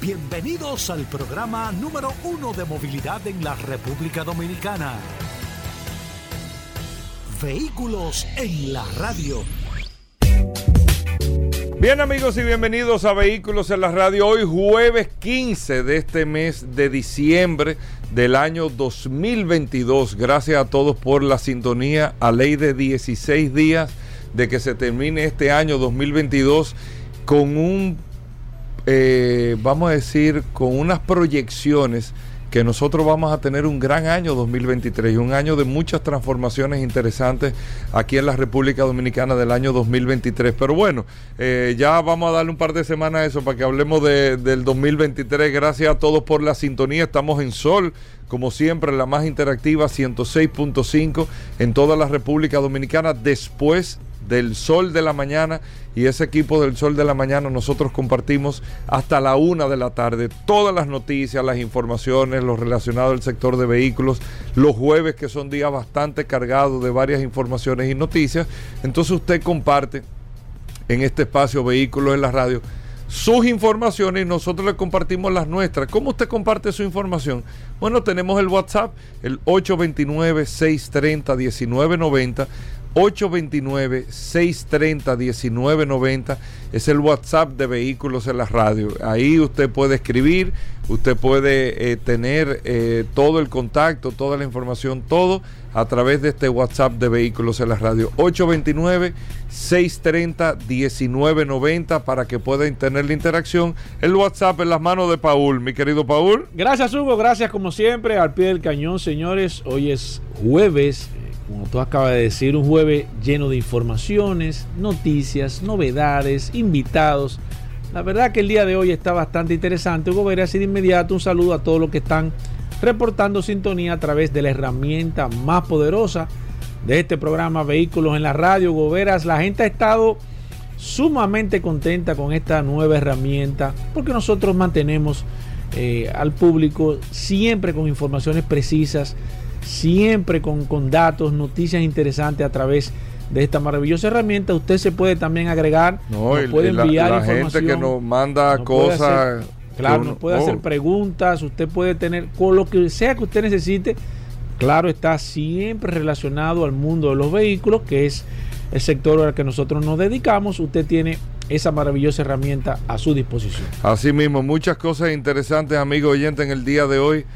Bienvenidos al programa número uno de movilidad en la República Dominicana. Vehículos en la radio. Bien amigos y bienvenidos a Vehículos en la Radio. Hoy jueves 15 de este mes de diciembre del año 2022. Gracias a todos por la sintonía a ley de 16 días de que se termine este año 2022 con un, eh, vamos a decir, con unas proyecciones que nosotros vamos a tener un gran año 2023 y un año de muchas transformaciones interesantes aquí en la República Dominicana del año 2023. Pero bueno, eh, ya vamos a darle un par de semanas a eso para que hablemos del 2023. Gracias a todos por la sintonía. Estamos en Sol, como siempre, la más interactiva, 106.5 en toda la República Dominicana después del Sol de la Mañana y ese equipo del Sol de la Mañana nosotros compartimos hasta la una de la tarde todas las noticias, las informaciones, lo relacionado al sector de vehículos, los jueves que son días bastante cargados de varias informaciones y noticias, entonces usted comparte en este espacio Vehículos en la Radio sus informaciones y nosotros le compartimos las nuestras. ¿Cómo usted comparte su información? Bueno, tenemos el WhatsApp, el 829-630-1990. 829-630-1990 es el WhatsApp de Vehículos en la Radio. Ahí usted puede escribir, usted puede eh, tener eh, todo el contacto, toda la información, todo a través de este WhatsApp de Vehículos en la Radio. 829-630-1990 para que puedan tener la interacción. El WhatsApp en las manos de Paul, mi querido Paul. Gracias Hugo, gracias como siempre al pie del cañón, señores. Hoy es jueves como tú acabas de decir, un jueves lleno de informaciones, noticias, novedades, invitados. La verdad que el día de hoy está bastante interesante. Hugo Vera, así de inmediato un saludo a todos los que están reportando sintonía a través de la herramienta más poderosa de este programa Vehículos en la Radio. Hugo Veras, la gente ha estado sumamente contenta con esta nueva herramienta porque nosotros mantenemos eh, al público siempre con informaciones precisas siempre con, datos, noticias interesantes a través de esta maravillosa herramienta. Usted se puede también agregar, no, puede enviar la, gente que nos manda cosas. claro, nos puede hacer oh. preguntas, usted puede tener, con lo que sea que usted necesite, claro, está siempre relacionado al mundo de los vehículos, que es el sector al que nosotros nos dedicamos. Usted tiene esa maravillosa herramienta a su disposición. Así mismo, muchas cosas interesantes, amigo oyente, en el día de hoy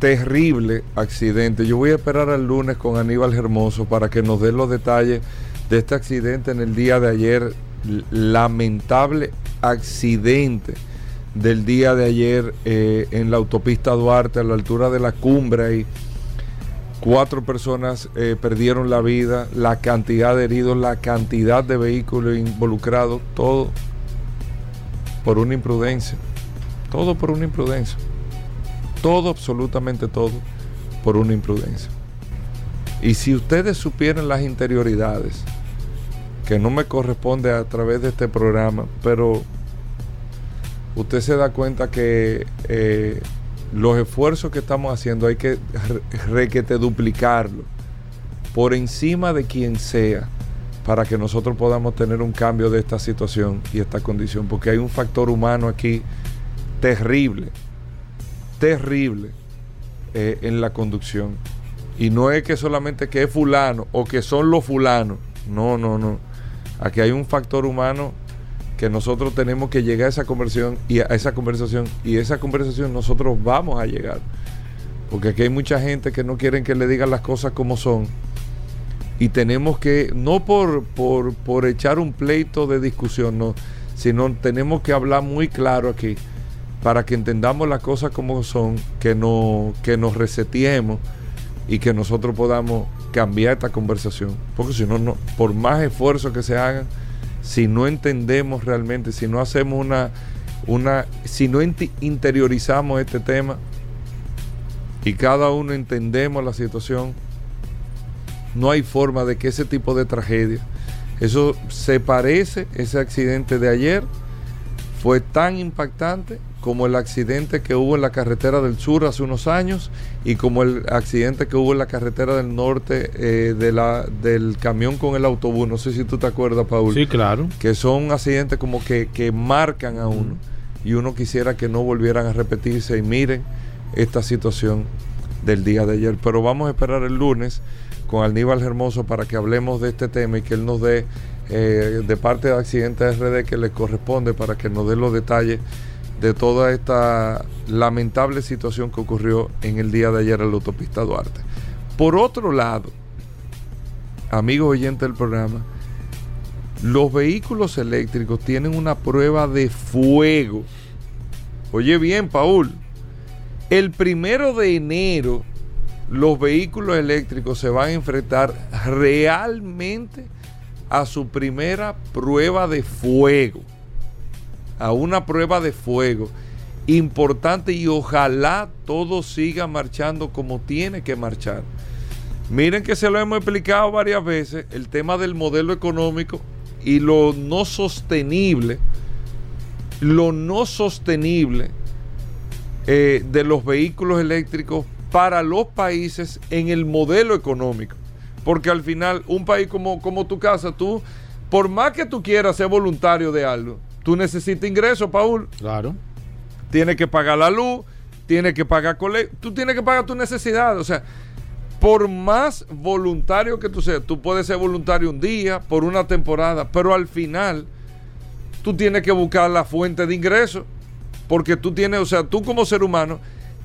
terrible accidente. Yo voy a esperar al lunes con Aníbal Hermoso para que nos dé los detalles de este accidente en el día de ayer. Lamentable accidente del día de ayer eh, en la autopista Duarte a la altura de la cumbre. Y cuatro personas eh, perdieron la vida, la cantidad de heridos, la cantidad de vehículos involucrados, todo por una imprudencia. Todo por una imprudencia todo, absolutamente todo, por una imprudencia. Y si ustedes supieran las interioridades, que no me corresponde a través de este programa, pero usted se da cuenta que eh, los esfuerzos que estamos haciendo hay que requete duplicarlo por encima de quien sea para que nosotros podamos tener un cambio de esta situación y esta condición, porque hay un factor humano aquí terrible terrible eh, en la conducción. Y no es que solamente que es fulano o que son los fulanos. No, no, no. Aquí hay un factor humano que nosotros tenemos que llegar a esa conversión y a esa conversación y esa conversación nosotros vamos a llegar. Porque aquí hay mucha gente que no quieren que le digan las cosas como son. Y tenemos que, no por, por, por echar un pleito de discusión, no, sino tenemos que hablar muy claro aquí para que entendamos las cosas como son, que, no, que nos resetiemos y que nosotros podamos cambiar esta conversación. Porque si no, no, por más esfuerzo que se hagan, si no entendemos realmente, si no hacemos una, una si no interiorizamos este tema y cada uno entendemos la situación, no hay forma de que ese tipo de tragedia, eso se parece, ese accidente de ayer fue tan impactante como el accidente que hubo en la carretera del sur hace unos años y como el accidente que hubo en la carretera del norte eh, de la, del camión con el autobús. No sé si tú te acuerdas, Paul. Sí, claro. Que son accidentes como que, que marcan a uno. y uno quisiera que no volvieran a repetirse y miren esta situación del día de ayer. Pero vamos a esperar el lunes con Aníbal Hermoso para que hablemos de este tema y que él nos dé eh, de parte de Accidentes RD que le corresponde para que nos dé los detalles de toda esta lamentable situación que ocurrió en el día de ayer en la autopista Duarte. Por otro lado, amigos oyentes del programa, los vehículos eléctricos tienen una prueba de fuego. Oye bien, Paul, el primero de enero los vehículos eléctricos se van a enfrentar realmente a su primera prueba de fuego a una prueba de fuego importante y ojalá todo siga marchando como tiene que marchar. Miren que se lo hemos explicado varias veces, el tema del modelo económico y lo no sostenible, lo no sostenible eh, de los vehículos eléctricos para los países en el modelo económico. Porque al final, un país como, como tu casa, tú, por más que tú quieras ser voluntario de algo, Tú necesitas ingresos, Paul. Claro. Tienes que pagar la luz, tienes que pagar colegio, tú tienes que pagar tus necesidades. O sea, por más voluntario que tú seas, tú puedes ser voluntario un día, por una temporada, pero al final tú tienes que buscar la fuente de ingresos. Porque tú tienes, o sea, tú como ser humano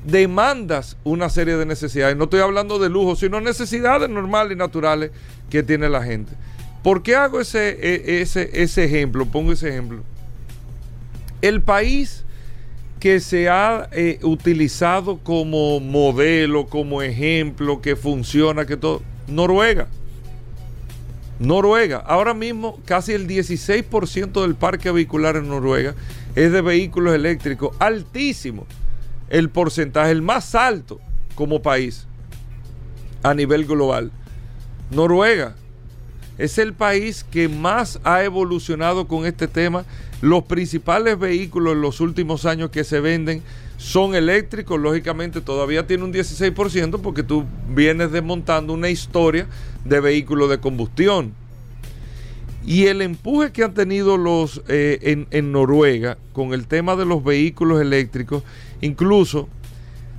demandas una serie de necesidades. No estoy hablando de lujo, sino necesidades normales y naturales que tiene la gente. ¿Por qué hago ese, e, ese, ese ejemplo? Pongo ese ejemplo el país que se ha eh, utilizado como modelo, como ejemplo, que funciona, que todo, Noruega. Noruega, ahora mismo casi el 16% del parque vehicular en Noruega es de vehículos eléctricos, altísimo el porcentaje, el más alto como país a nivel global. Noruega es el país que más ha evolucionado con este tema los principales vehículos en los últimos años que se venden son eléctricos, lógicamente todavía tiene un 16% porque tú vienes desmontando una historia de vehículos de combustión. Y el empuje que han tenido los eh, en, en Noruega con el tema de los vehículos eléctricos, incluso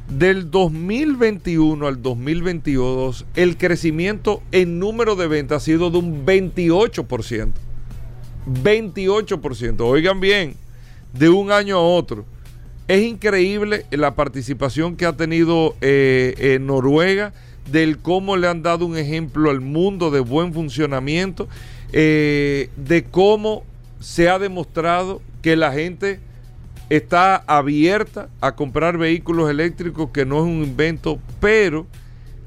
del 2021 al 2022, el crecimiento en número de ventas ha sido de un 28%. 28%. Oigan bien, de un año a otro. Es increíble la participación que ha tenido eh, Noruega, del cómo le han dado un ejemplo al mundo de buen funcionamiento, eh, de cómo se ha demostrado que la gente está abierta a comprar vehículos eléctricos, que no es un invento, pero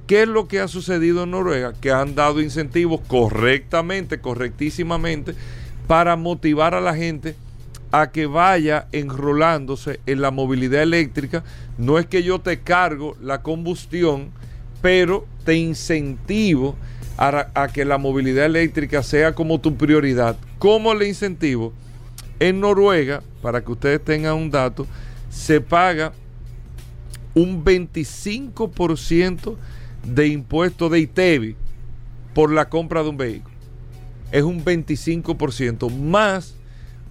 ¿qué es lo que ha sucedido en Noruega? Que han dado incentivos correctamente, correctísimamente, para motivar a la gente a que vaya enrolándose en la movilidad eléctrica. No es que yo te cargo la combustión, pero te incentivo a, que la movilidad eléctrica sea como tu prioridad. ¿Cómo le incentivo? En Noruega, para que ustedes tengan un dato, se paga un 25% de impuesto de ITEVI por la compra de un vehículo es un 25% más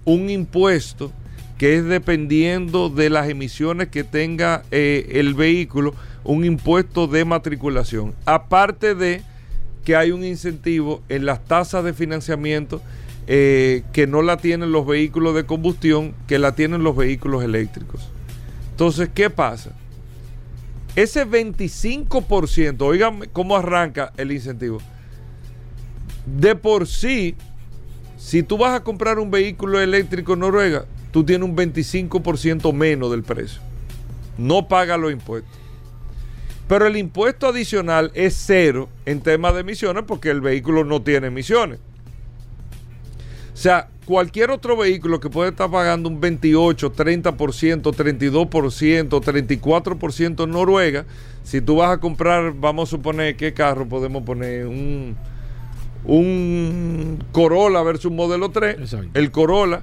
un impuesto que es dependiendo de las emisiones que tenga eh, el vehículo, un impuesto de matriculación. Aparte de que hay un incentivo en las tasas de financiamiento eh, que no la tienen los vehículos de combustión, que la tienen los vehículos eléctricos. Entonces, ¿qué pasa? Ese 25%, oigan cómo arranca el incentivo de por sí, si tú vas a comprar un vehículo eléctrico en Noruega, tú tienes un 25% menos del precio. No paga los impuestos. Pero el impuesto adicional es cero en temas de emisiones porque el vehículo no tiene emisiones. O sea, cualquier otro vehículo que puede estar pagando un 28, 30%, 32%, 34% en Noruega, si tú vas a comprar, vamos a suponer, ¿qué carro podemos poner? Un un Corolla versus un modelo 3, el Corolla,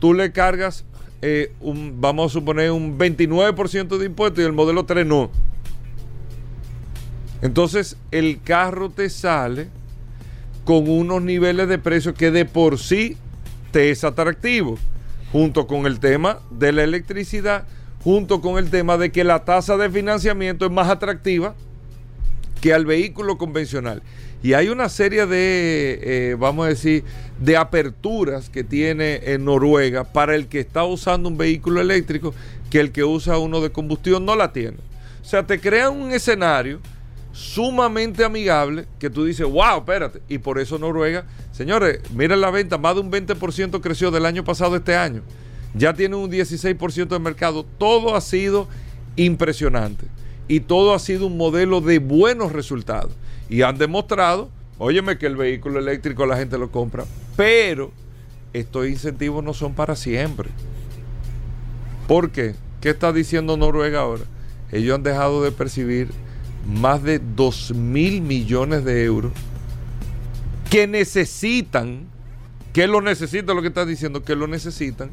tú le cargas, eh, un, vamos a suponer, un 29% de impuestos y el modelo 3 no. Entonces el carro te sale con unos niveles de precio que de por sí te es atractivo. junto con el tema de la electricidad, junto con el tema de que la tasa de financiamiento es más atractiva que al vehículo convencional. Y hay una serie de, eh, vamos a decir, de aperturas que tiene en Noruega para el que está usando un vehículo eléctrico que el que usa uno de combustión no la tiene. O sea, te crean un escenario sumamente amigable que tú dices, wow, espérate. Y por eso Noruega, señores, miren la venta, más de un 20% creció del año pasado este año. Ya tiene un 16% de mercado. Todo ha sido impresionante. Y todo ha sido un modelo de buenos resultados. Y han demostrado, óyeme, que el vehículo eléctrico la gente lo compra. Pero estos incentivos no son para siempre. ¿Por qué? ¿Qué está diciendo Noruega ahora? Ellos han dejado de percibir más de 2 mil millones de euros que necesitan, que lo necesitan, lo que está diciendo, que lo necesitan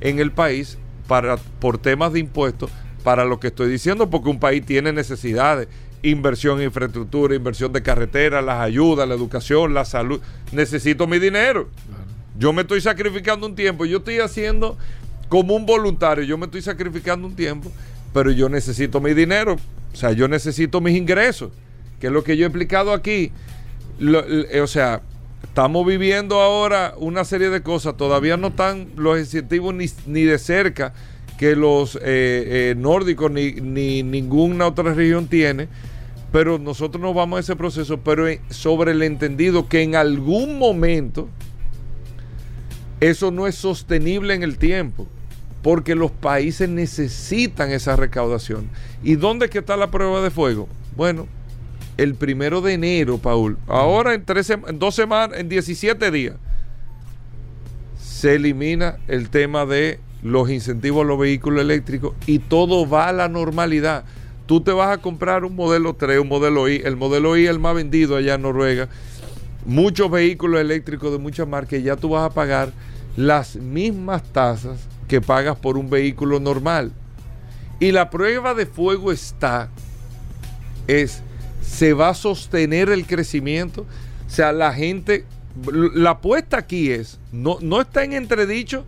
en el país para, por temas de impuestos, para lo que estoy diciendo, porque un país tiene necesidades, inversión en infraestructura, inversión de carretera, las ayudas, la educación, la salud. Necesito mi dinero. Yo me estoy sacrificando un tiempo, yo estoy haciendo como un voluntario, yo me estoy sacrificando un tiempo, pero yo necesito mi dinero o sea, yo necesito mis ingresos, que es lo que yo he explicado aquí. Eh, o sea, estamos viviendo ahora una serie de cosas, todavía no están los incentivos ni, de cerca que los eh, eh, nórdicos ni, ni, ninguna otra región tiene, pero nosotros nos vamos a ese proceso, pero sobre el entendido que en algún momento eso no es sostenible en el tiempo porque los países necesitan esa recaudación. ¿Y dónde es está la prueba de fuego? Bueno, el primero de enero, Paul, ahora en, en dos semanas, en 17 días, se elimina el tema de los incentivos a los vehículos eléctricos y todo va a la normalidad. Tú te vas a comprar un modelo 3, un modelo I, el modelo I es el más vendido allá en Noruega. Muchos vehículos eléctricos de muchas marcas, ya tú vas a pagar las mismas tasas que pagas por un vehículo normal. Y la prueba de fuego está, es, ¿se va a sostener el crecimiento? O sea, la gente, la apuesta aquí es, no, no está en entredicho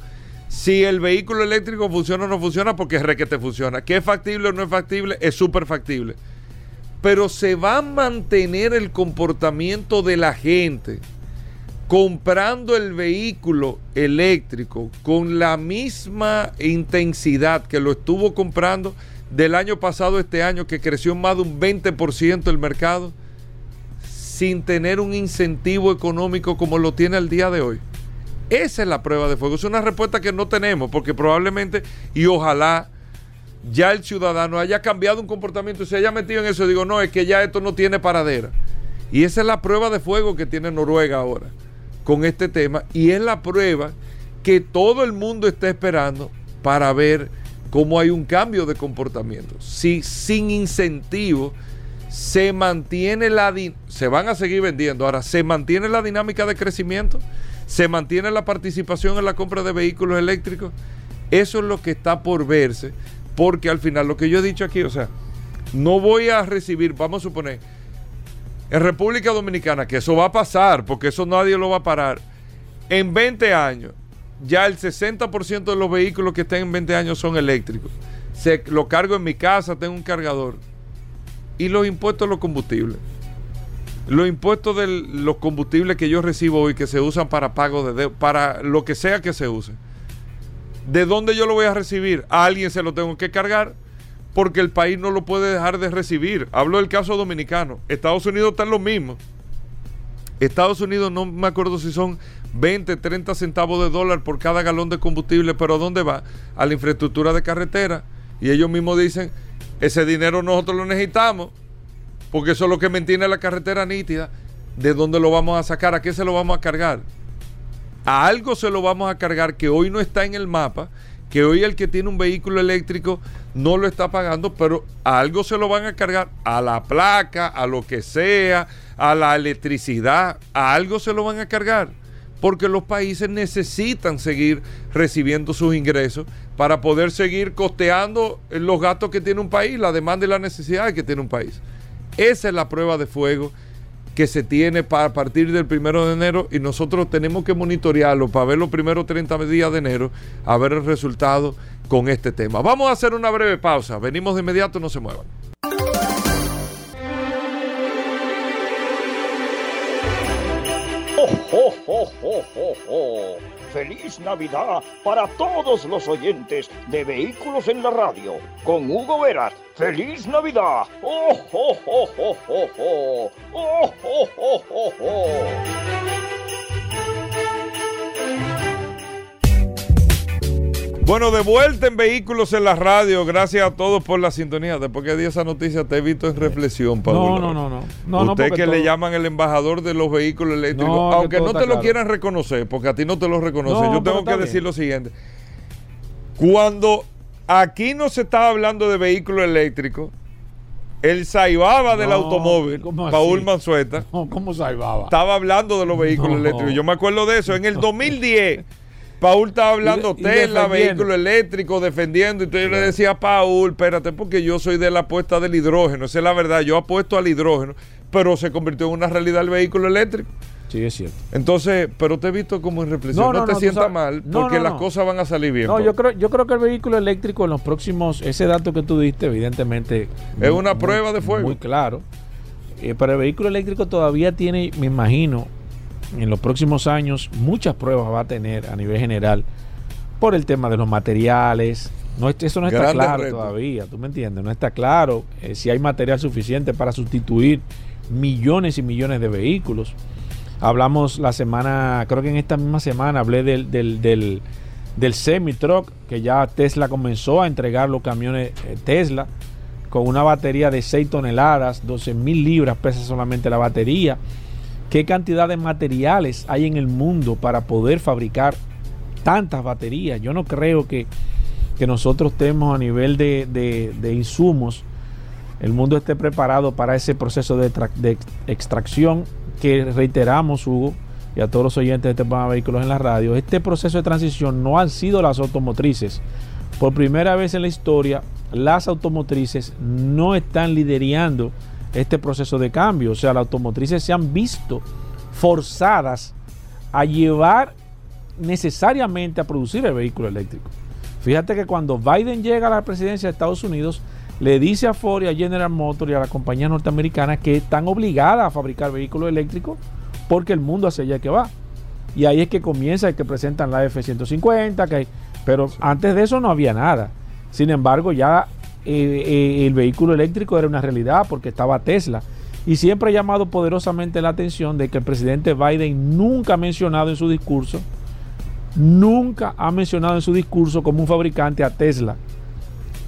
si el vehículo eléctrico funciona o no funciona, porque es re que te funciona. Que es factible o no es factible, es súper factible. Pero se va a mantener el comportamiento de la gente comprando el vehículo eléctrico con la misma intensidad que lo estuvo comprando del año pasado este año, que creció más de un 20% el mercado, sin tener un incentivo económico como lo tiene el día de hoy. Esa es la prueba de fuego. Es una respuesta que no tenemos, porque probablemente y ojalá ya el ciudadano haya cambiado un comportamiento y se haya metido en eso. Digo, no, es que ya esto no tiene paradera. Y esa es la prueba de fuego que tiene Noruega ahora con este tema y es la prueba que todo el mundo está esperando para ver cómo hay un cambio de comportamiento. Si sin incentivo se mantiene la se van a seguir vendiendo. Ahora, se mantiene la dinámica de crecimiento, se mantiene la participación en la compra de vehículos eléctricos. Eso es lo que está por verse, porque al final lo que yo he dicho aquí, o sea, no voy a recibir, vamos a suponer, en República Dominicana, que eso va a pasar, porque eso nadie lo va a parar, en 20 años, ya el 60% de los vehículos que estén en 20 años son eléctricos. Se, lo cargo en mi casa, tengo un cargador. Y los impuestos a los combustibles. Los impuestos de los combustibles que yo recibo hoy, que se usan para pago de para lo que sea que se use. ¿De dónde yo lo voy a recibir? A alguien se lo tengo que cargar porque el país no lo puede dejar de recibir. Hablo del caso dominicano. Estados Unidos está en lo mismo. Estados Unidos no me acuerdo si son 20, 30 centavos de dólar por cada galón de combustible, pero ¿a dónde va? A la infraestructura de carretera. Y ellos mismos dicen, ese dinero nosotros lo necesitamos, porque eso es lo que mantiene la carretera nítida. ¿De dónde lo vamos a sacar? ¿A qué se lo vamos a cargar? A algo se lo vamos a cargar que hoy no está en el mapa que hoy el que tiene un vehículo eléctrico no lo está pagando, pero a algo se lo van a cargar, a la placa, a lo que sea, a la electricidad, a algo se lo van a cargar, porque los países necesitan seguir recibiendo sus ingresos para poder seguir costeando los gastos que tiene un país, la demanda y la necesidad que tiene un país. Esa es la prueba de fuego que se tiene para partir del primero de enero y nosotros tenemos que monitorearlo para ver los primeros 30 días de enero, a ver el resultado con este tema. Vamos a hacer una breve pausa. Venimos de inmediato, no se muevan. ¡Oh, oh, oh, oh, oh! ¡Feliz Navidad para todos los oyentes de Vehículos en la Radio! Con Hugo Veras. ¡Feliz Navidad! ¡Oh, oh, oh, oh, oh, oh! ¡Oh, oh, oh, oh, oh! Bueno, de vuelta en Vehículos en la Radio. Gracias a todos por la sintonía. Después que di esa noticia, te he visto en reflexión, Pablo. No, no, no, no. no Usted no, que todo... le llaman el embajador de los vehículos eléctricos, No, aunque no te lo claro. quieran reconocer, porque a ti no te lo reconocen. No, Yo tengo que bien. decir lo siguiente. Cuando aquí no se estaba hablando de vehículos eléctricos, el Saibaba del No, automóvil, ¿cómo así? Paul Manzueta, No, ¿Cómo salvaba? estaba hablando de los vehículos No. eléctricos. Yo me acuerdo de eso. En el 2010, Paul estaba hablando Y de- y vehículo eléctrico, defendiendo. Entonces yo le decía a Paul, espérate, porque yo soy de la apuesta del hidrógeno. Esa es la verdad. Yo apuesto al hidrógeno, pero se convirtió en una realidad el vehículo eléctrico. Sí, es cierto. Entonces, pero te he visto como en reflexión. No, No, no, te no, sientas sabes- mal, porque las cosas van a salir bien. No, yo creo, yo creo que el vehículo eléctrico en los próximos, ese dato que tú diste, evidentemente. Es muy- una muy- prueba de fuego. Muy claro. Eh, pero el vehículo eléctrico todavía tiene, me imagino, en los próximos años, muchas pruebas va a tener a nivel general por el tema de los materiales. No, es- eso no está claro todavía, tú me entiendes, no está claro eh, si hay material suficiente para sustituir millones y millones de vehículos. Hablamos la semana, creo que en esta misma semana hablé del, del, del, del semi-truck, que ya Tesla comenzó a entregar los camiones eh, Tesla con una batería de 6 toneladas, 12 mil libras pesa solamente la batería. ¿Qué cantidad de materiales hay en el mundo para poder fabricar tantas baterías? Yo no creo que, que nosotros estemos a nivel de, de- insumos, el mundo esté preparado para ese proceso de, de ex- extracción que reiteramos, Hugo, y a todos los oyentes de este programa Vehículos en la Radio. Este proceso de transición no han sido las automotrices. Por primera vez en la historia, las automotrices no están liderando este proceso de cambio. O sea, las automotrices se han visto forzadas a llevar necesariamente a producir el vehículo eléctrico. Fíjate que cuando Biden llega a la presidencia de Estados Unidos, le dice a Ford y a General Motors y a las compañías norteamericanas que están obligadas a fabricar vehículos eléctricos porque el mundo hacia allá que va. Y ahí es que comienza el que presentan la F-150, que hay- pero antes de eso no había nada. Sin embargo, ya eh, el vehículo eléctrico era una realidad porque estaba Tesla. Y siempre ha llamado poderosamente la atención de que el presidente Biden nunca ha mencionado en su discurso, nunca ha mencionado en su discurso como un fabricante a Tesla.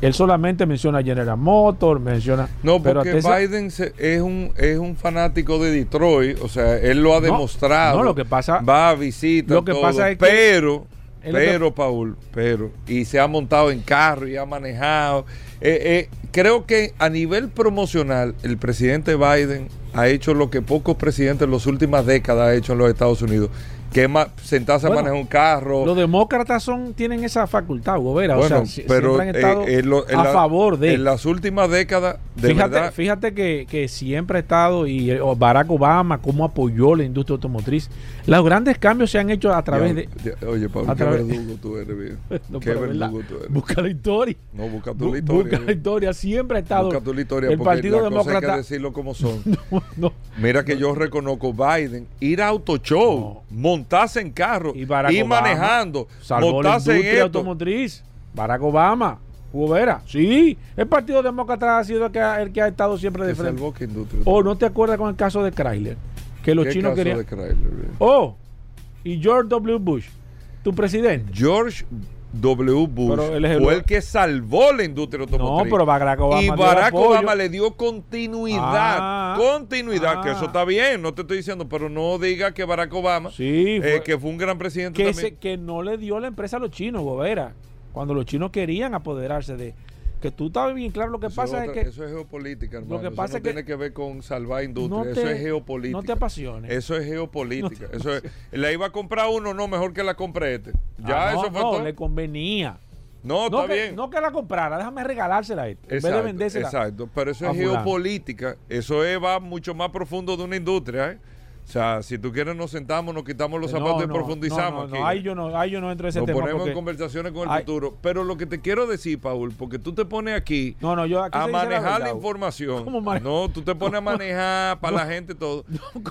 Él solamente menciona a General Motors, menciona... No, pero porque Tesla- Biden se- es, un, es un fanático de Detroit, o sea, él lo ha No, demostrado. no, lo que pasa- Va a visitar. lo que pasa es que- pero, pero, Paul, pero, y se ha montado en carro y ha manejado. Eh, eh, creo que a nivel promocional, el presidente Biden ha hecho lo que pocos presidentes en las últimas décadas han hecho en los Estados Unidos, que ma- sentarse Bueno, a manejar un carro. Los demócratas son, tienen esa facultad, Hugo Vera. bueno, o sea, pero siempre han estado eh, en lo- en a la- favor de... En las últimas décadas, de fíjate, verdad. fíjate que, que siempre ha estado y eh, Barack Obama cómo apoyó la industria automotriz. Los grandes cambios se han hecho a través de... Ya- ya- Oye, Pablo, qué verdugo tú eres, bien. No, qué verdugo tú eres. Busca la historia. No, busca tu Bu- la historia. busca la historia. Siempre ha estado... Busca tu la historia el Partido las cosas hay Demócrata... que decirlo como son. No, no. Mira que yo reconozco Biden, ir a auto show, montarse en carro, Y ir Obama manejando, Salvó la montarse en esto. automotriz. Barack Obama. Hugo Vera. Sí. El Partido Demócrata ha sido el que ha, el que ha estado siempre de frente. ¿O no te acuerdas con el caso de Chrysler? Que los ¿Qué chinos caso querían... de Chrysler? Oh, y George W. Bush, tu presidente. George W. Bush él el- fue el que salvó la industria No, automotriz. pero Barack Obama. y Barack. Obama le dio continuidad. Ah, continuidad, que ah. eso está bien, no te estoy diciendo, pero no diga que Barack Obama, Sí, eh, que fue un gran presidente que, también. se- que no le dio la empresa a los chinos, Gobera. Cuando los chinos querían apoderarse de. Que tú estabas bien claro, lo que Eso pasa es otra- que. Eso es geopolítica, hermano. que Eso pasa no es que- tiene que ver con salvar industria. no eso es geopolítica. no te apasiones. Eso es geopolítica. No te eso es, la iba a comprar uno, no, mejor que la compre este. Ya, Ah, no, eso fue no, todo. le convenía. No, está que, bien. No que la comprara, déjame regalársela a él. En vez de vendérsela. Exacto, pero eso es geopolítica. Eso es, va mucho más profundo de una industria, ¿eh? O sea, si tú quieres nos sentamos, nos quitamos los No, zapatos y profundizamos no, aquí. no, ahí yo no, ahí yo no entro en ese Nos tema. ponemos porque- en conversaciones con el futuro. Pero lo que te quiero decir, Paul, porque tú te pones aquí No, no, yo aquí a la manejar la, verdad. información. ¿Cómo mane- No, tú te pones a manejar para la gente todo.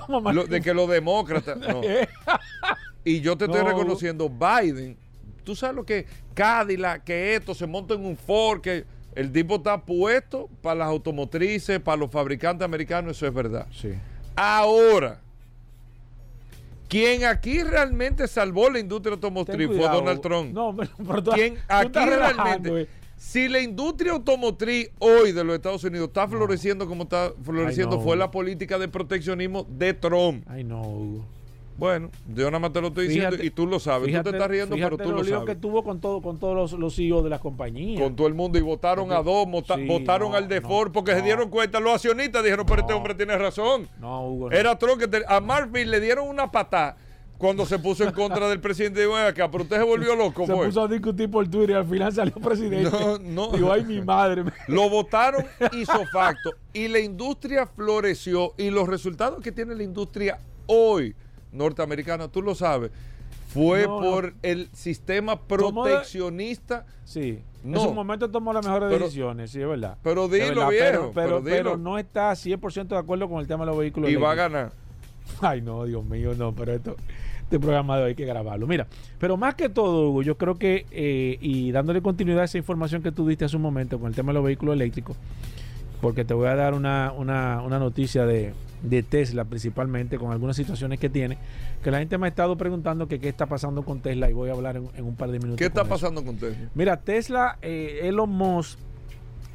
¿Cómo man- Lo- de que los demócratas. no. Y yo te estoy No. reconociendo, Biden, tú sabes lo que Cadillac, que esto se monta en un Ford, que el tipo está puesto para las automotrices, para los fabricantes americanos, eso es verdad. Sí. Ahora, quien aquí realmente salvó la industria automotriz fue. Donald Trump. No, pero, quien aquí realmente, eh. si la industria automotriz hoy de los Estados Unidos está floreciendo como está floreciendo, fue la política de proteccionismo de Trump. Ay, no, Hugo. Bueno, yo nada más te lo estoy diciendo Fíjate- y tú lo sabes. tú Fíjate- te estás riendo, pero tú lo los líos sabes. que tuvo con, todo, con todos los, los CEOs de las compañías. Con todo el mundo y votaron a dos, Sí, votaron no, al de no, Ford porque se dieron cuenta. Los accionistas dijeron, pero este hombre tiene razón. no, Hugo. Era Trump que te- a Marfil le dieron una patada cuando se puso en contra del presidente. "Ven acá, pero usted se volvió loco. se fue". puso a discutir por Twitter y al final salió presidente. No, no. Digo, ay, mi madre. Lo votaron hizo facto y la industria floreció y los resultados que tiene la industria hoy norteamericana, tú lo sabes, fue No, no. por el sistema de- proteccionista. Sí. No. En su momento tomó las mejores Pero- decisiones, sí, es verdad. pero dilo, verdad, viejo, Pero, pero, pero dilo. pero no está 100% de acuerdo con el tema de los vehículos Y va a ganar. Ay, no, Dios mío, no, pero esto, este programa de hoy hay que grabarlo. Mira, pero más que todo, Hugo, yo creo que, eh, y dándole continuidad a esa información que tú diste hace un momento con el tema de los vehículos eléctricos, porque te voy a dar una, una, una noticia de, de Tesla principalmente, con algunas situaciones que tiene, que la gente me ha estado preguntando que qué está pasando con Tesla y voy a hablar en, en un par de minutos. ¿Qué está con eso. pasando con Tesla? Mira, Tesla, eh, Elon Musk,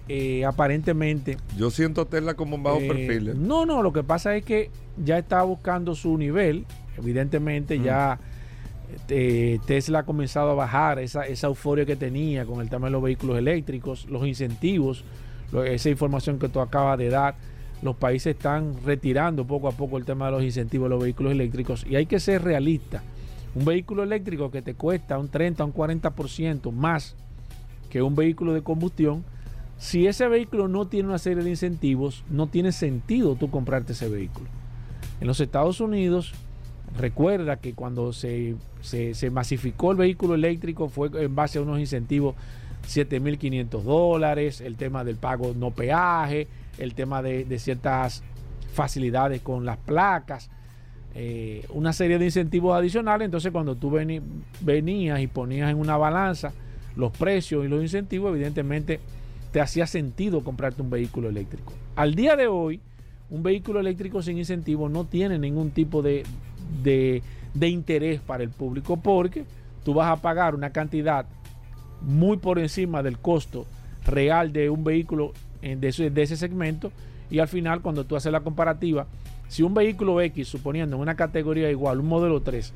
eh, aparentemente Yo siento a Tesla como un bajo eh, perfil. ¿eh? No, no, lo que pasa es que ya está buscando su nivel. Evidentemente Mm. ya eh, Tesla ha comenzado a bajar esa, esa euforia que tenía con el tema de los vehículos eléctricos, los incentivos, esa información que tú acabas de dar. Los países están retirando poco a poco el tema de los incentivos de los vehículos eléctricos y hay que ser realista. Un vehículo eléctrico que te cuesta un 30 un 40% más que un vehículo de combustión, si ese vehículo no tiene una serie de incentivos, no tiene sentido tú comprarte ese vehículo. En los Estados Unidos, recuerda que cuando se, se- se masificó el vehículo eléctrico fue en base a unos incentivos 7.500 dólares, el tema del pago no peaje, el tema de, de ciertas facilidades con las placas, eh, una serie de incentivos adicionales. Entonces cuando tú veni- venías y ponías en una balanza los precios y los incentivos, evidentemente te hacía sentido comprarte un vehículo eléctrico. Al día de hoy, un vehículo eléctrico sin incentivo no tiene ningún tipo de, de- de interés para el público porque tú vas a pagar una cantidad muy por encima del costo real de un vehículo de, ese, de ese segmento y al final cuando tú haces la comparativa, si un vehículo X, suponiendo en una categoría igual, un modelo 3,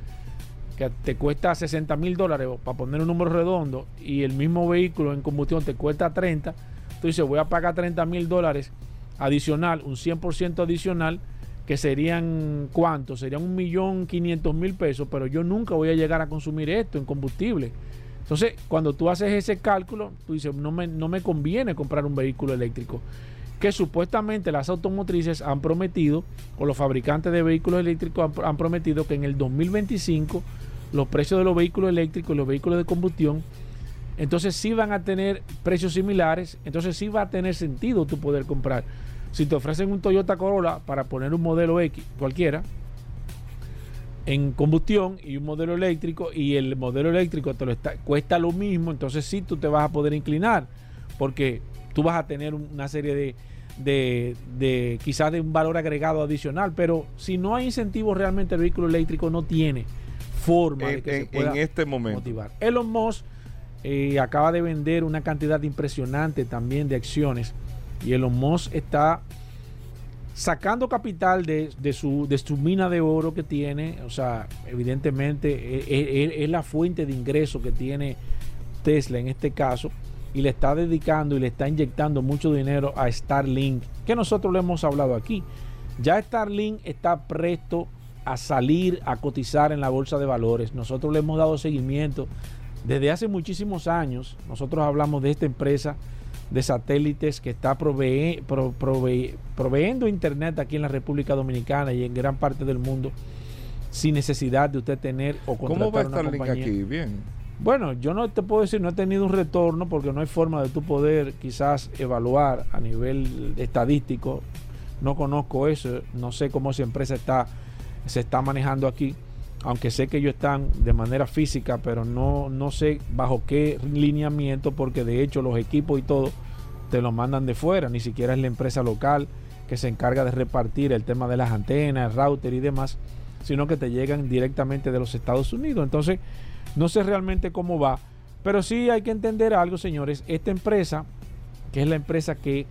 que te cuesta 60 mil dólares, para poner un número redondo, y el mismo vehículo en combustión te cuesta 30, tú dices, voy a pagar 30 mil dólares adicional, un 100% adicional, que serían cuánto, serían un millón quinientos mil pesos, pero yo nunca voy a llegar a consumir esto en combustible. Entonces, cuando tú haces ese cálculo, tú dices, no me, no me conviene comprar un vehículo eléctrico. Que supuestamente las automotrices han prometido, o los fabricantes de vehículos eléctricos han, prometido que en el 2025 los precios de los vehículos eléctricos y los vehículos de combustión, entonces sí van a tener precios similares, entonces sí va a tener sentido tú poder comprar. Si te ofrecen un Toyota Corolla para poner un modelo X cualquiera, en combustión y un modelo eléctrico y el modelo eléctrico te lo está, cuesta lo mismo, entonces sí tú te vas a poder inclinar porque tú vas a tener una serie de, de, de quizás de un valor agregado adicional, pero si no hay incentivos realmente el vehículo eléctrico no tiene forma de En, que en- se pueda en este momento. motivar. Elon Musk eh, acaba de vender una cantidad impresionante también de acciones y Elon Musk está sacando capital de, de su, de su mina de oro que tiene, o sea, evidentemente eh, eh, es, la fuente de ingreso que tiene Tesla en este caso, y le está dedicando y le está inyectando mucho dinero a Starlink, que nosotros lo hemos hablado aquí. Ya Starlink está presto a salir a cotizar en la bolsa de valores. Nosotros le hemos dado seguimiento Desde hace muchísimos años nosotros hablamos de esta empresa de satélites que está provee, pro, provee, proveyendo internet aquí en la República Dominicana y en gran parte del mundo sin necesidad de usted tener o contratar ¿Cómo va a una compañía. aquí? Bien. Bueno, yo no te puedo decir, no he tenido un retorno porque no hay forma de tú poder quizás evaluar a nivel estadístico. No conozco eso, no sé cómo esa empresa está, se está manejando aquí, aunque sé que ellos están de manera física, pero no, no sé bajo qué lineamiento, porque de hecho los equipos y todo te lo mandan de fuera, ni siquiera es la empresa local que se encarga de repartir el tema de las antenas, el router y demás, sino que te llegan directamente de los Estados Unidos. Entonces, no sé realmente cómo va, pero sí hay que entender algo, señores. Esta empresa, que es la empresa que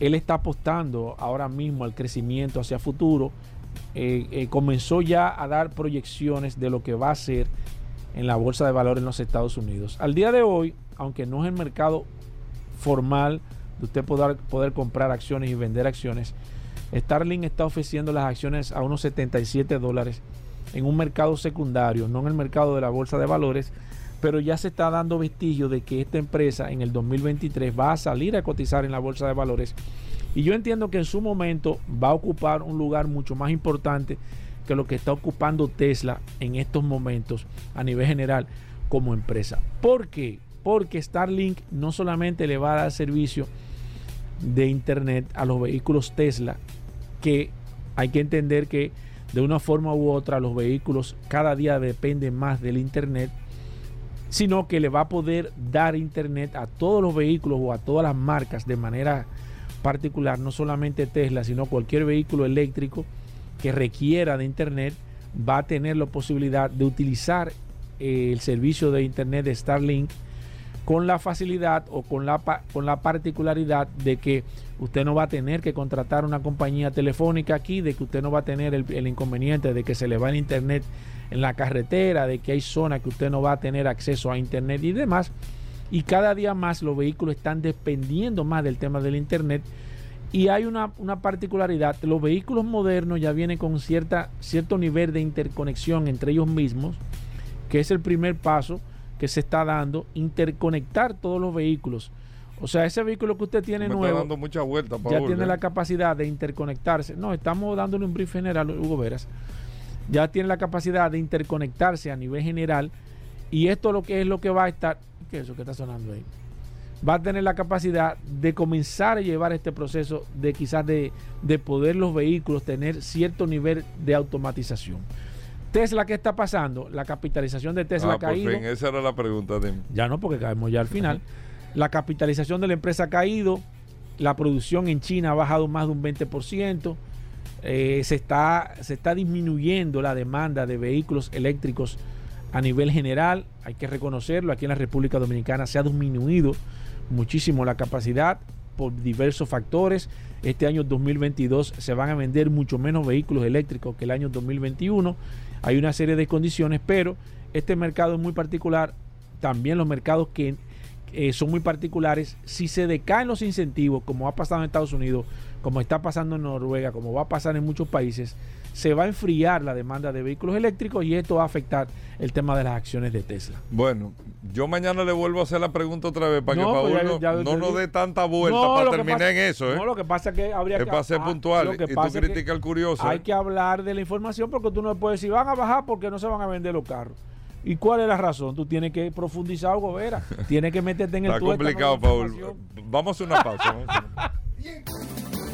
él está apostando ahora mismo al crecimiento hacia futuro, eh, eh, comenzó ya a dar proyecciones de lo que va a ser en la bolsa de valores en los Estados Unidos. Al día de hoy, aunque no es el mercado formal de usted poder, poder comprar acciones y vender acciones, Starlink está ofreciendo las acciones a unos 77 dólares en un mercado secundario, no en el mercado de la bolsa de valores, pero ya se está dando vestigio de que esta empresa en el 2023 va a salir a cotizar en la bolsa de valores. Y yo entiendo que en su momento va a ocupar un lugar mucho más importante que lo que está ocupando Tesla en estos momentos a nivel general como empresa. ¿Por qué? Porque Starlink no solamente le va a dar servicio de internet a los vehículos Tesla, que hay que entender que de una forma u otra los vehículos cada día dependen más del internet, sino que le va a poder dar internet a todos los vehículos o a todas las marcas de manera particular, no solamente Tesla, sino cualquier vehículo eléctrico que requiera de internet va a tener la posibilidad de utilizar eh, el servicio de internet de Starlink con la facilidad o con la, con la particularidad de que usted no va a tener que contratar una compañía telefónica aquí, de que usted no va a tener el, el, inconveniente de que se le va el internet en la carretera, de que hay zonas que usted no va a tener acceso a internet y demás. Y cada día más los vehículos están dependiendo más del tema del internet. Y hay una, una particularidad, los vehículos modernos ya vienen con cierta, cierto nivel de interconexión entre ellos mismos, que es el primer paso que se está dando, interconectar todos los vehículos. O sea, ese vehículo que usted tiene Me nuevo está dando mucha vuelta, ya tiene la capacidad de interconectarse. No, estamos dándole un brief general, Hugo Veras. Ya tiene la capacidad de interconectarse a nivel general. Y esto lo que es lo que va a estar. ¿Qué es eso que está sonando ahí? Va a tener la capacidad de comenzar a llevar este proceso de quizás de, de poder los vehículos tener cierto nivel de automatización. Tesla, ¿qué está pasando? La capitalización de Tesla ah, ha caído. Por fin, esa era la pregunta de Ya no, porque caemos ya al final. la capitalización de la empresa ha caído. La producción en China ha bajado más de un 20%. Eh, se, está, se está disminuyendo la demanda de vehículos eléctricos a nivel general. Hay que reconocerlo. Aquí en la República Dominicana se ha disminuido muchísimo la capacidad por diversos factores. Este año 2022 se van a vender mucho menos vehículos eléctricos que el año 2021. Hay una serie de condiciones, pero este mercado es muy particular. También los mercados que eh, son muy particulares. Si se decaen los incentivos, como ha pasado en Estados Unidos, como está pasando en Noruega, como va a pasar en muchos países, se va a enfriar la demanda de vehículos eléctricos y esto va a afectar el tema de las acciones de Tesla. Bueno, yo mañana le vuelvo a hacer la pregunta otra vez para no, que Paul pues ya, ya, no, ya, nos dé tanta vuelta no, para terminar pasa, en eso. ¿eh? No, lo que pasa es que habría es que. para ser ah, puntual. Que y tú criticas al curioso. Hay ¿eh? que hablar de la información porque tú no puedes decir van a bajar porque no se van a vender los carros. ¿Y cuál es la razón? Tú tienes que profundizar algo, Vera. tienes que meterte en el Está complicado, Paul. Vamos a hacer una pausa.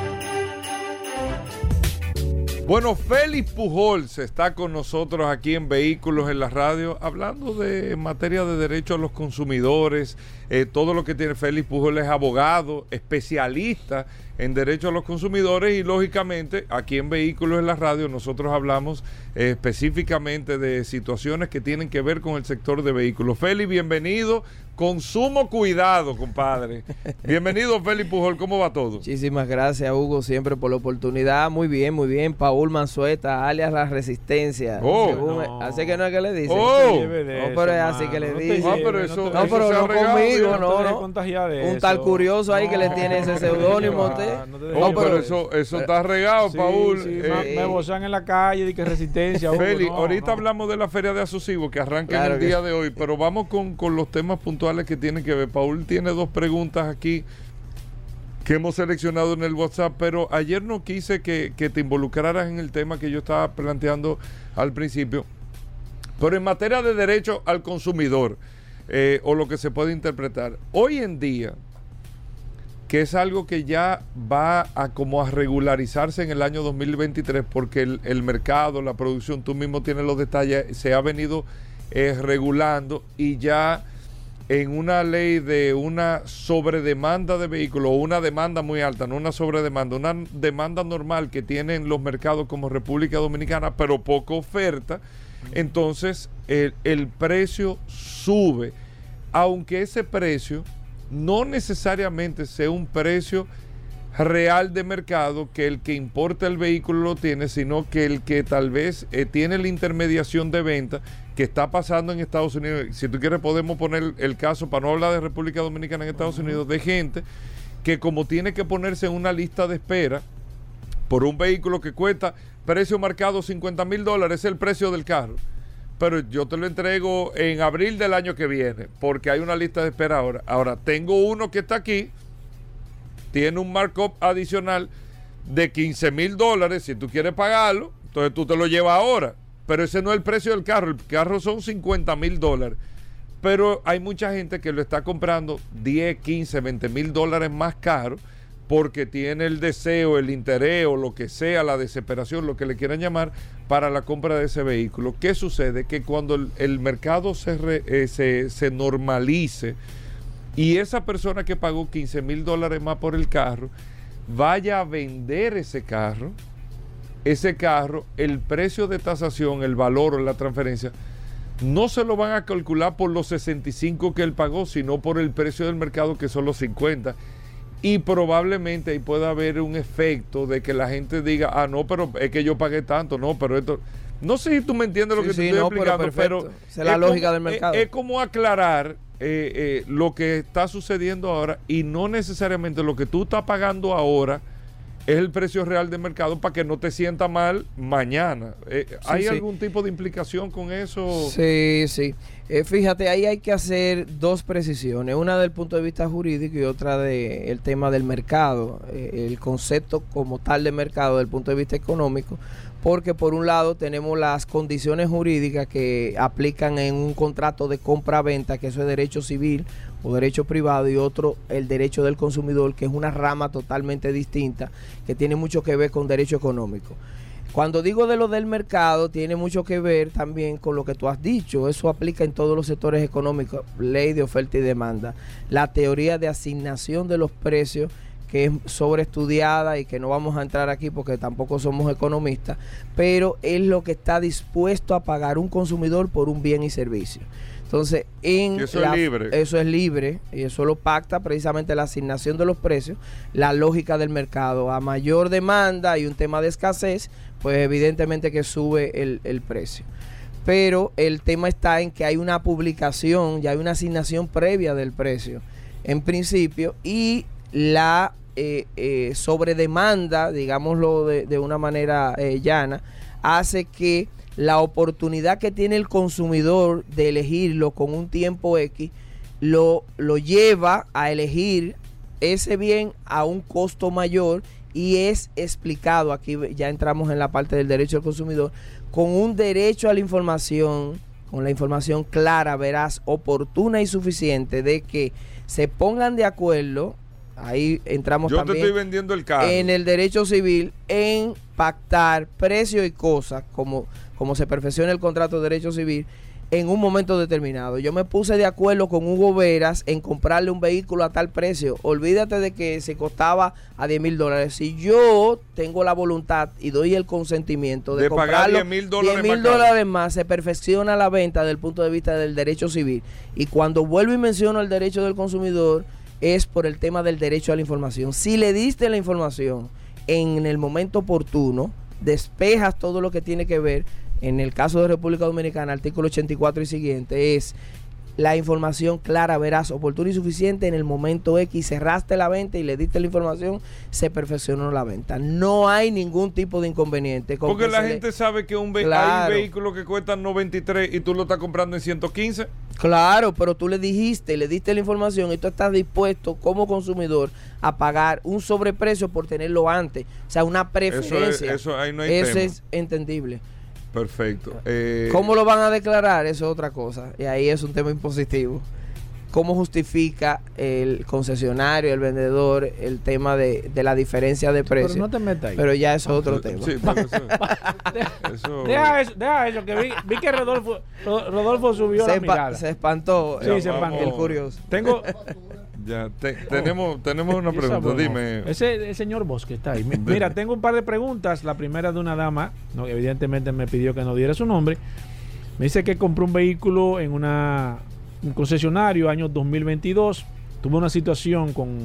Bueno, Félix Pujols está con nosotros aquí en Vehículos en la Radio, hablando de en materia de derechos a los consumidores, eh, todo lo que tiene Félix Pujols es abogado, especialista en derechos a los consumidores y lógicamente aquí en Vehículos en la Radio nosotros hablamos eh, específicamente de situaciones que tienen que ver con el sector de vehículos. Félix, bienvenido. Consumo cuidado, compadre. Bienvenido, Félix Pujol. ¿Cómo va todo? Muchísimas gracias, Hugo, siempre por la oportunidad. Muy bien, muy bien. Paul Manzueta, alias La Resistencia. Oh. Así que no es que le dice. Oh. No, pero es así que le dice. Ah, pero eso, No, eso pero se ha no regado, conmigo, no, no. Un Un tal curioso ahí que le tiene ese seudónimo usted. Oh, pero eso, eso está regado, Paul. Sí, Eh, me, bozan en la calle y que resistencia. Félix, no, ahorita no. hablamos de la feria de Asusivo que arranca Claro en el que día de hoy, pero vamos con, con los temas puntuales que tienen que ver. Paul tiene dos preguntas aquí que hemos seleccionado en el WhatsApp, pero ayer no quise que, que te involucraras en el tema que yo estaba planteando al principio. Pero en materia de derecho al consumidor, eh, o lo que se puede interpretar, hoy en día, que es algo que ya va a como a regularizarse en el año 2023 porque el, el mercado, la producción, tú mismo tienes los detalles, se ha venido eh, regulando y ya en una ley de una sobredemanda de vehículos o una demanda muy alta, no una sobredemanda, una demanda normal que tienen los mercados como República Dominicana, pero poca oferta, entonces el, el precio sube, aunque ese precio no necesariamente sea un precio real de mercado que el que importa el vehículo lo tiene, sino que el que tal vez eh, tiene la intermediación de venta que está pasando en Estados Unidos. Si tú quieres podemos poner el caso, para no hablar de República Dominicana en Estados Unidos, de gente que como tiene que ponerse en una lista de espera por un vehículo que cuesta precio marcado 50 mil dólares, es el precio del carro. Pero yo te lo entrego en abril del año que viene, porque hay una lista de espera ahora. Ahora, tengo uno que está aquí, tiene un markup adicional de 15 mil dólares. Si tú quieres pagarlo, entonces tú te lo llevas ahora. Pero ese no es el precio del carro. El carro son 50 mil dólares. Pero hay mucha gente que lo está comprando 10, 15, 20 mil dólares más caro porque tiene el deseo, el interés o lo que sea, la desesperación, lo que le quieran llamar, para la compra de ese vehículo. ¿Qué sucede? Que cuando el, mercado eh, se normalice y esa persona que pagó 15 mil dólares más por el carro vaya a vender ese carro, ese carro, el precio de tasación, el valor o la transferencia, no se lo van a calcular por los 65 que él pagó, sino por el precio del mercado que son los 50. Y probablemente ahí pueda haber un efecto de que la gente diga, ah, no, pero es que yo pagué tanto, no, pero esto... No sé si tú me entiendes lo Sí, que sí, te estoy no, pero explicando, pero, es la lógica como- del mercado. Es, es como aclarar eh, eh, lo que está sucediendo ahora y no necesariamente lo que tú estás pagando ahora es el precio real de mercado para que no te sienta mal mañana. Eh, ¿Hay sí. algún tipo de implicación con eso? Sí, sí. Eh, fíjate, ahí hay que hacer dos precisiones, una del punto de vista jurídico y otra del tema del mercado, eh, el concepto como tal de mercado del punto de vista económico, porque por un lado tenemos las condiciones jurídicas que aplican en un contrato de compra-venta, que eso es derecho civil o derecho privado, y otro el derecho del consumidor, que es una rama totalmente distinta, que tiene mucho que ver con derecho económico. Cuando digo de lo del mercado, tiene mucho que ver también con lo que tú has dicho. Eso aplica en todos los sectores económicos, ley de oferta y demanda. La teoría de asignación de los precios, que es sobreestudiada y que no vamos a entrar aquí porque tampoco somos economistas, pero es lo que está dispuesto a pagar un consumidor por un bien y servicio. Entonces, en eso es libre. Eso es libre y eso lo pacta precisamente la asignación de los precios, la lógica del mercado. A mayor demanda y un tema de escasez, pues evidentemente que sube el, el precio. Pero el tema está en que hay una publicación, ya hay una asignación previa del precio, en principio, y la eh, eh, sobredemanda, digámoslo de, una manera eh, llana, hace que la oportunidad que tiene el consumidor de elegirlo con un tiempo X lo, lo lleva a elegir ese bien a un costo mayor y es explicado, aquí ya entramos en la parte del derecho al consumidor, con un derecho a la información, con la información clara, veraz, oportuna y suficiente de que se pongan de acuerdo, ahí entramos Yo te también estoy vendiendo el carro. en el derecho civil en pactar precio y cosas, como, como se perfecciona el contrato de derecho civil, en un momento determinado. Yo me puse de acuerdo con Hugo Veras en comprarle un vehículo a tal precio. Olvídate de que se costaba a 10 mil dólares. Si yo tengo la voluntad y doy el consentimiento de, De pagar comprarlo 10 mil dólares 10 más mil caro. dólares más, se perfecciona la venta desde el punto de vista del derecho civil. Y cuando vuelvo y menciono el derecho del consumidor, es por el tema del derecho a la información. Si le diste la información en el momento oportuno, despejas todo lo que tiene que ver, en el caso de República Dominicana, artículo 84 y siguiente, es la información clara, veraz, oportuna y suficiente en el momento X, cerraste la venta y le diste la información, se perfeccionó la venta. No hay ningún tipo de inconveniente. con Porque que la le- gente sabe que un ve- Claro. hay vehículos que cuestan 93 y tú lo estás comprando en 115. Claro, pero tú le dijiste, le diste la información y tú estás dispuesto como consumidor a pagar un sobreprecio por tenerlo antes. O sea, una preferencia. eso ahí no hay Eso tema. es entendible. Perfecto. Eh, ¿Cómo lo van a declarar? Eso es otra cosa. Y ahí es un tema impositivo. ¿Cómo justifica el concesionario, el vendedor, el tema de, de la diferencia de Pero precio? no te metas ahí. Pero ya eso es otro tema. Sí, pero eso, eso- Deja eso, deja eso, que vi, vi que Rodolfo, Ro- Rodolfo subió se, la mirada. se espantó Sí, el, se espantó. el curioso. Tengo ya, te- tenemos, tenemos una pregunta. Dime. Ese el señor Bosque está ahí. Mi- Mira, tengo un par de preguntas. La primera de una dama, no, evidentemente me pidió que no diera su nombre. Me dice que compró un vehículo en una, un concesionario año 2022. Tuvo una situación con,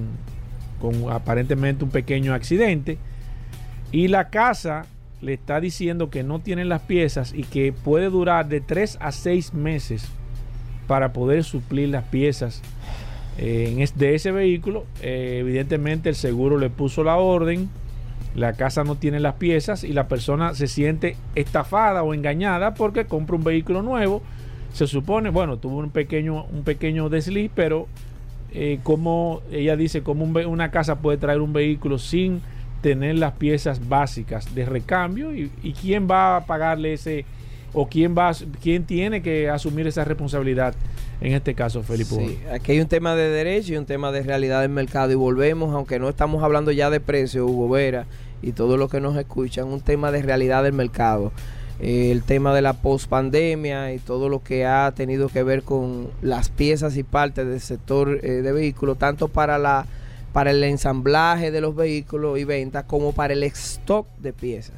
con aparentemente un pequeño accidente. Y la casa le está diciendo que no tienen las piezas y que puede durar de 3 a 6 meses para poder suplir las piezas eh, en es- de ese vehículo. Eh, evidentemente el seguro le puso la orden, la casa no tiene las piezas y la persona se siente estafada o engañada porque compra un vehículo nuevo. Se supone, bueno, tuvo un pequeño, un pequeño desliz, pero eh, como ella dice, como un una casa puede traer un vehículo sin tener las piezas básicas de recambio y, y quién va a pagarle ese o quién va quién tiene que asumir esa responsabilidad en este caso Felipe Sí, aquí hay un tema de derecho y un tema de realidad del mercado y volvemos, aunque no estamos hablando ya de precio, Hugo Vera y todos los que nos escuchan, un tema de realidad del mercado. Eh, el tema de la pospandemia y todo lo que ha tenido que ver con las piezas y partes del sector eh, de vehículos, tanto para la para el ensamblaje de los vehículos y ventas como para el stock de piezas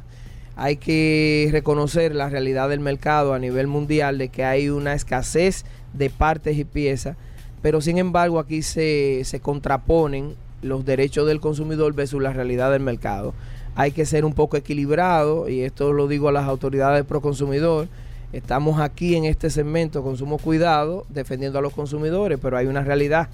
hay que reconocer la realidad del mercado a nivel mundial de que hay una escasez de partes y piezas, pero sin embargo aquí se, se contraponen los derechos del consumidor versus la realidad del mercado. Hay que ser un poco equilibrado y esto lo digo a las autoridades pro consumidor. Estamos aquí en este segmento Consumo Cuidado defendiendo a los consumidores, pero hay una realidad.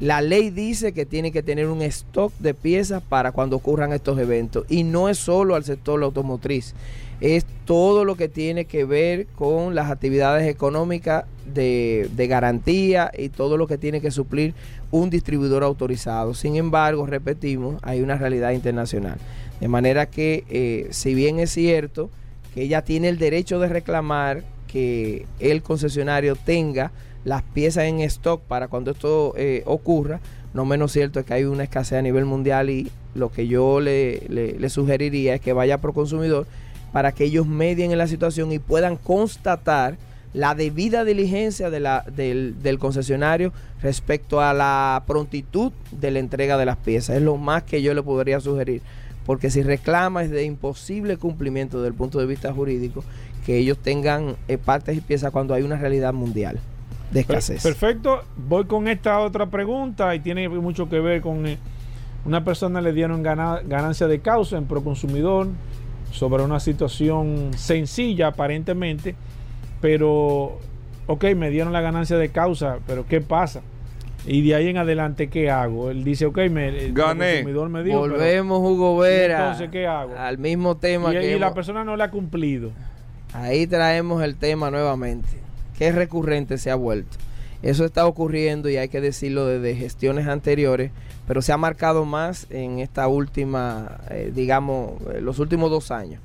La ley dice que tiene que tener un stock de piezas para cuando ocurran estos eventos. Y no es solo al sector automotriz, es todo lo que tiene que ver con las actividades económicas de, de garantía y todo lo que tiene que suplir un distribuidor autorizado. Sin embargo, repetimos, hay una realidad internacional. De manera que, eh, si bien es cierto que ella tiene el derecho de reclamar que el concesionario tenga las piezas en stock para cuando esto eh, ocurra. No menos cierto es que hay una escasez a nivel mundial y lo que yo le, sugeriría es que vaya pro consumidor para que ellos medien en la situación y puedan constatar la debida diligencia del, del concesionario respecto a la prontitud de la entrega de las piezas. Es lo más que yo le podría sugerir. Porque si reclama es de imposible cumplimiento desde el punto de vista jurídico que ellos tengan eh, partes y piezas cuando hay una realidad mundial de escasez. Perfecto. Voy con esta otra pregunta y tiene mucho que ver con eh, una persona le dieron gana- ganancia de causa en Proconsumidor sobre una situación sencilla aparentemente, pero ok, me dieron la ganancia de causa, pero ¿qué pasa? Y de ahí en adelante, ¿qué hago? Él dice, ok, me, el Gané. consumidor me dijo, pero- Volvemos, Hugo Vera, entonces, ¿qué hago? al mismo tema y, que y la persona no le ha cumplido. Ahí traemos el tema nuevamente. Qué recurrente se ha vuelto. Eso está ocurriendo y hay que decirlo desde gestiones anteriores, pero se ha marcado más en esta última, eh, digamos, eh, los últimos dos años.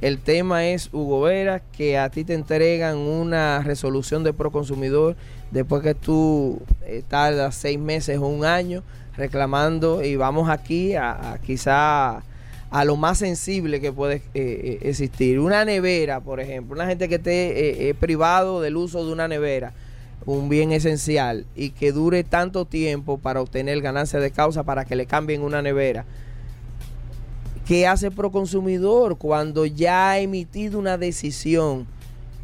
El tema es, Hugo Vera, que a ti te entregan una resolución de proconsumidor después que tú eh, tardas seis meses o un año reclamando y vamos aquí a, a quizá a lo más sensible que puede eh, eh, existir. Una nevera, por ejemplo, una gente que esté eh, privado del uso de una nevera, un bien esencial, y que dure tanto tiempo para obtener ganancia de causa para que le cambien una nevera. ¿Qué hace Proconsumidor cuando ya ha emitido una decisión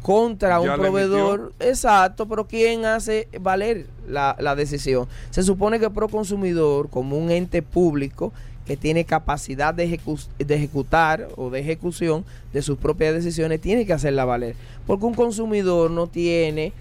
contra un proveedor? Exacto, pero ¿quién hace valer la, la decisión? Se supone que Proconsumidor, como un ente público, que tiene capacidad de, ejecutar o de ejecución de sus propias decisiones, tiene que hacerla valer. Porque un consumidor no tiene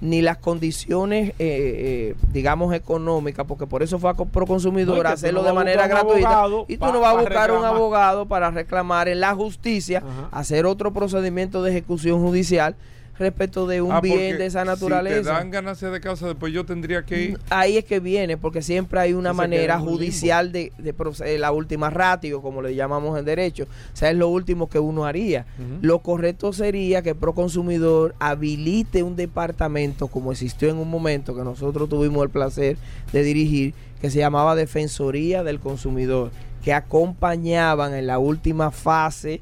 ni las condiciones, eh, eh, digamos, económicas, porque por eso fue a Proconsumidor a hacerlo de manera gratuita. Y tú no vas a buscar un abogado para reclamar en la justicia, hacer otro procedimiento de ejecución judicial respecto de un ah, bien de esa naturaleza. Si te dan ganancia de causa, después yo tendría que ir. Ahí es que viene, porque siempre hay una manera judicial de, de, la última ratio, como le llamamos en derecho. O sea, es lo último que uno haría. Lo correcto sería que Proconsumidor habilite un departamento, como existió en un momento que nosotros tuvimos el placer de dirigir, que se llamaba Defensoría del Consumidor, que acompañaban en la última fase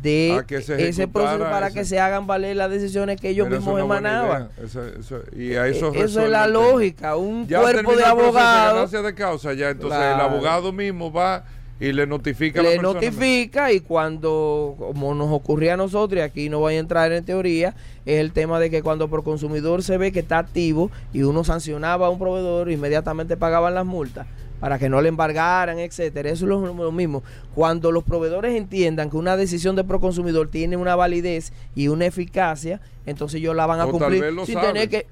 de ese proceso para que se hagan valer las decisiones que ellos mismos emanaban. Eso, y a eso, es la lógica, un cuerpo de abogados. de causa ya, entonces el abogado mismo va y le notifica le notifica y cuando como nos ocurría a nosotros y aquí no voy a entrar en teoría es el tema de que cuando por consumidor se ve que está activo y uno sancionaba a un proveedor inmediatamente pagaban las multas para que no le embargaran, etcétera. Eso es lo, mismo. Cuando los proveedores entiendan que una decisión de proconsumidor tiene una validez y una eficacia, entonces ellos la van a cumplir sin tener que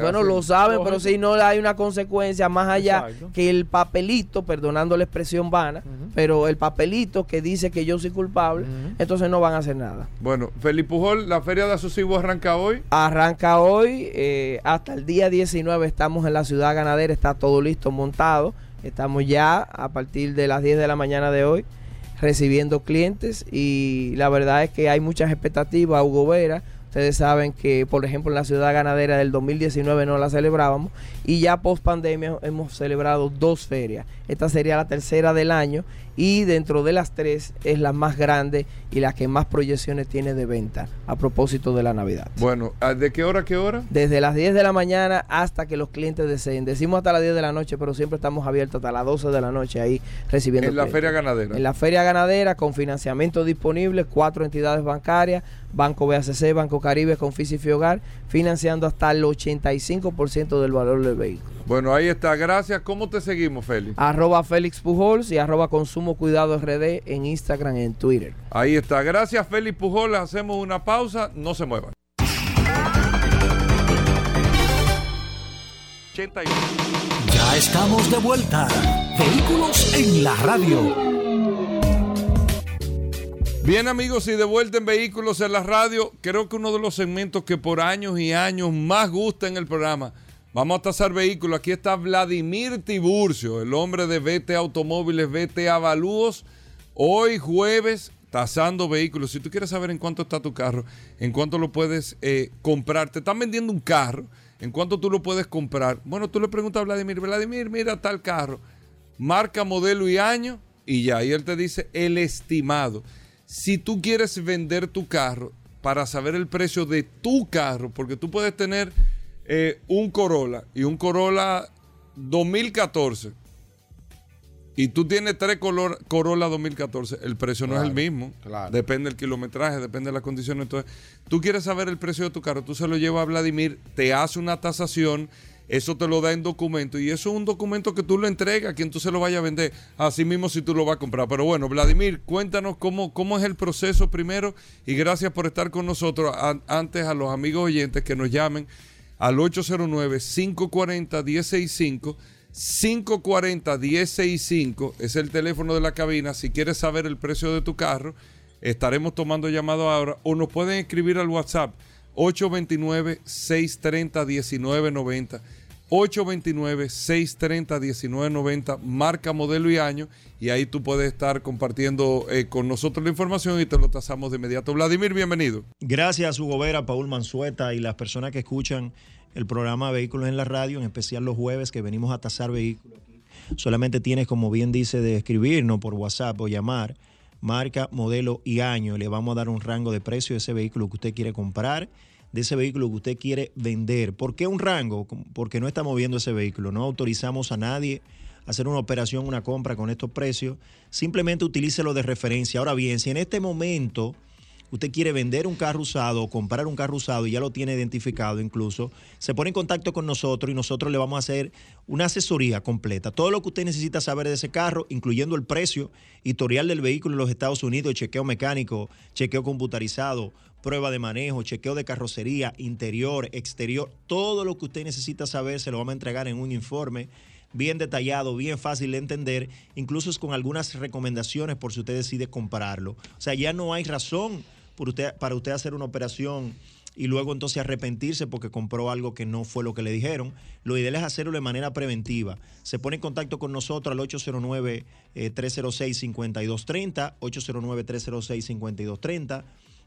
bueno lo saben pero si no hay una consecuencia más allá que el papelito perdonando la expresión vana pero el papelito que dice que yo soy culpable entonces no van a hacer nada. Bueno Felipe Pujol la feria de Asocivo arranca hoy. Arranca hoy eh, hasta el día 19 estamos en la ciudad ganadera está todo listo montado Estamos ya a partir de las 10 de la mañana de hoy recibiendo clientes y la verdad es que hay muchas expectativas. Hugo Vera, ustedes saben que por ejemplo en la ciudad ganadera del 2019 no la celebrábamos y ya post pandemia hemos celebrado dos ferias. Esta sería la tercera del año y dentro de las tres es la más grande y la que más proyecciones tiene de venta a propósito de la Navidad. Bueno, ¿de qué hora a qué hora? Desde las 10 de la mañana hasta que los clientes deseen. Decimos hasta las 10 de la noche, pero siempre estamos abiertos hasta las 12 de la noche ahí recibiendo. En la feria ganadera. En la feria ganadera con financiamiento disponible, cuatro entidades bancarias, Banco BACC, Banco Caribe con y Hogar, financiando hasta el 85% del valor del vehículo. Bueno, ahí está. Gracias. ¿Cómo te seguimos, Félix? Arroba Félix Pujols y arroba Consumo Cuidado RD en Instagram y en Twitter. Ahí está. Gracias, Félix Pujols. Hacemos una pausa. No se muevan. Ya estamos de vuelta. Vehículos en la radio. Bien amigos y de vuelta en Vehículos en la radio, creo que uno de los segmentos que por años y años más gusta en el programa Vamos a tasar vehículos. Aquí está Vladimir Tiburcio, el hombre de VT Automóviles, VT Avalúos. Hoy jueves, tasando vehículos. Si tú quieres saber en cuánto está tu carro, en cuánto lo puedes eh, comprar, te están vendiendo un carro, en cuánto tú lo puedes comprar. Bueno, tú le preguntas a Vladimir, Vladimir, mira tal carro, marca, modelo y año, y ya, y él te dice el estimado. Si tú quieres vender tu carro para saber el precio de tu carro, porque tú puedes tener eh, un Corolla y un Corolla 2014 y tú tienes tres Corolla 2014, el precio no es el mismo. Depende del kilometraje, depende de las condiciones. Entonces, tú quieres saber el precio de tu carro, tú se lo llevas a Vladimir, te hace una tasación, eso te lo da en documento y eso es un documento que tú lo entregas a quien tú se lo vaya a vender, así mismo si tú lo vas a comprar. Pero bueno, Vladimir, cuéntanos cómo, cómo es el proceso primero y gracias por estar con nosotros. antes a los amigos oyentes que nos llamen al 809-540-1065. 540-1065 es el teléfono de la cabina. Si quieres saber el precio de tu carro, estaremos tomando llamado ahora o nos pueden escribir al WhatsApp 829-630-1990. 829-630-1990, marca, modelo y año, y ahí tú puedes estar compartiendo eh, con nosotros la información y te lo tasamos de inmediato. Vladimir, bienvenido. Gracias, Hugo Vera, Paul Mansueta y las personas que escuchan el programa Vehículos en la Radio, en especial los jueves que venimos a tasar vehículos. Solamente tienes, como bien dice, de escribirnos por WhatsApp o llamar marca, modelo y año. Le vamos a dar un rango de precio de ese vehículo que usted quiere comprar, de ese vehículo que usted quiere vender. ¿Por qué un rango? Porque no estamos viendo ese vehículo, no autorizamos a nadie a hacer una operación, una compra con estos precios. Simplemente utilícelo de referencia. Ahora bien, si en este momento usted quiere vender un carro usado o comprar un carro usado y ya lo tiene identificado incluso, se pone en contacto con nosotros y nosotros le vamos a hacer una asesoría completa. Todo lo que usted necesita saber de ese carro, incluyendo el precio, historial del vehículo en los Estados Unidos, chequeo mecánico, chequeo computarizado, prueba de manejo, chequeo de carrocería, interior, exterior, todo lo que usted necesita saber se lo vamos a entregar en un informe bien detallado, bien fácil de entender, incluso es con algunas recomendaciones por si usted decide comprarlo. O sea, ya no hay razón para usted hacer una operación y luego entonces arrepentirse porque compró algo que no fue lo que le dijeron. Lo ideal es hacerlo de manera preventiva. Se pone en contacto con nosotros al 809-306-5230, 809-306-5230.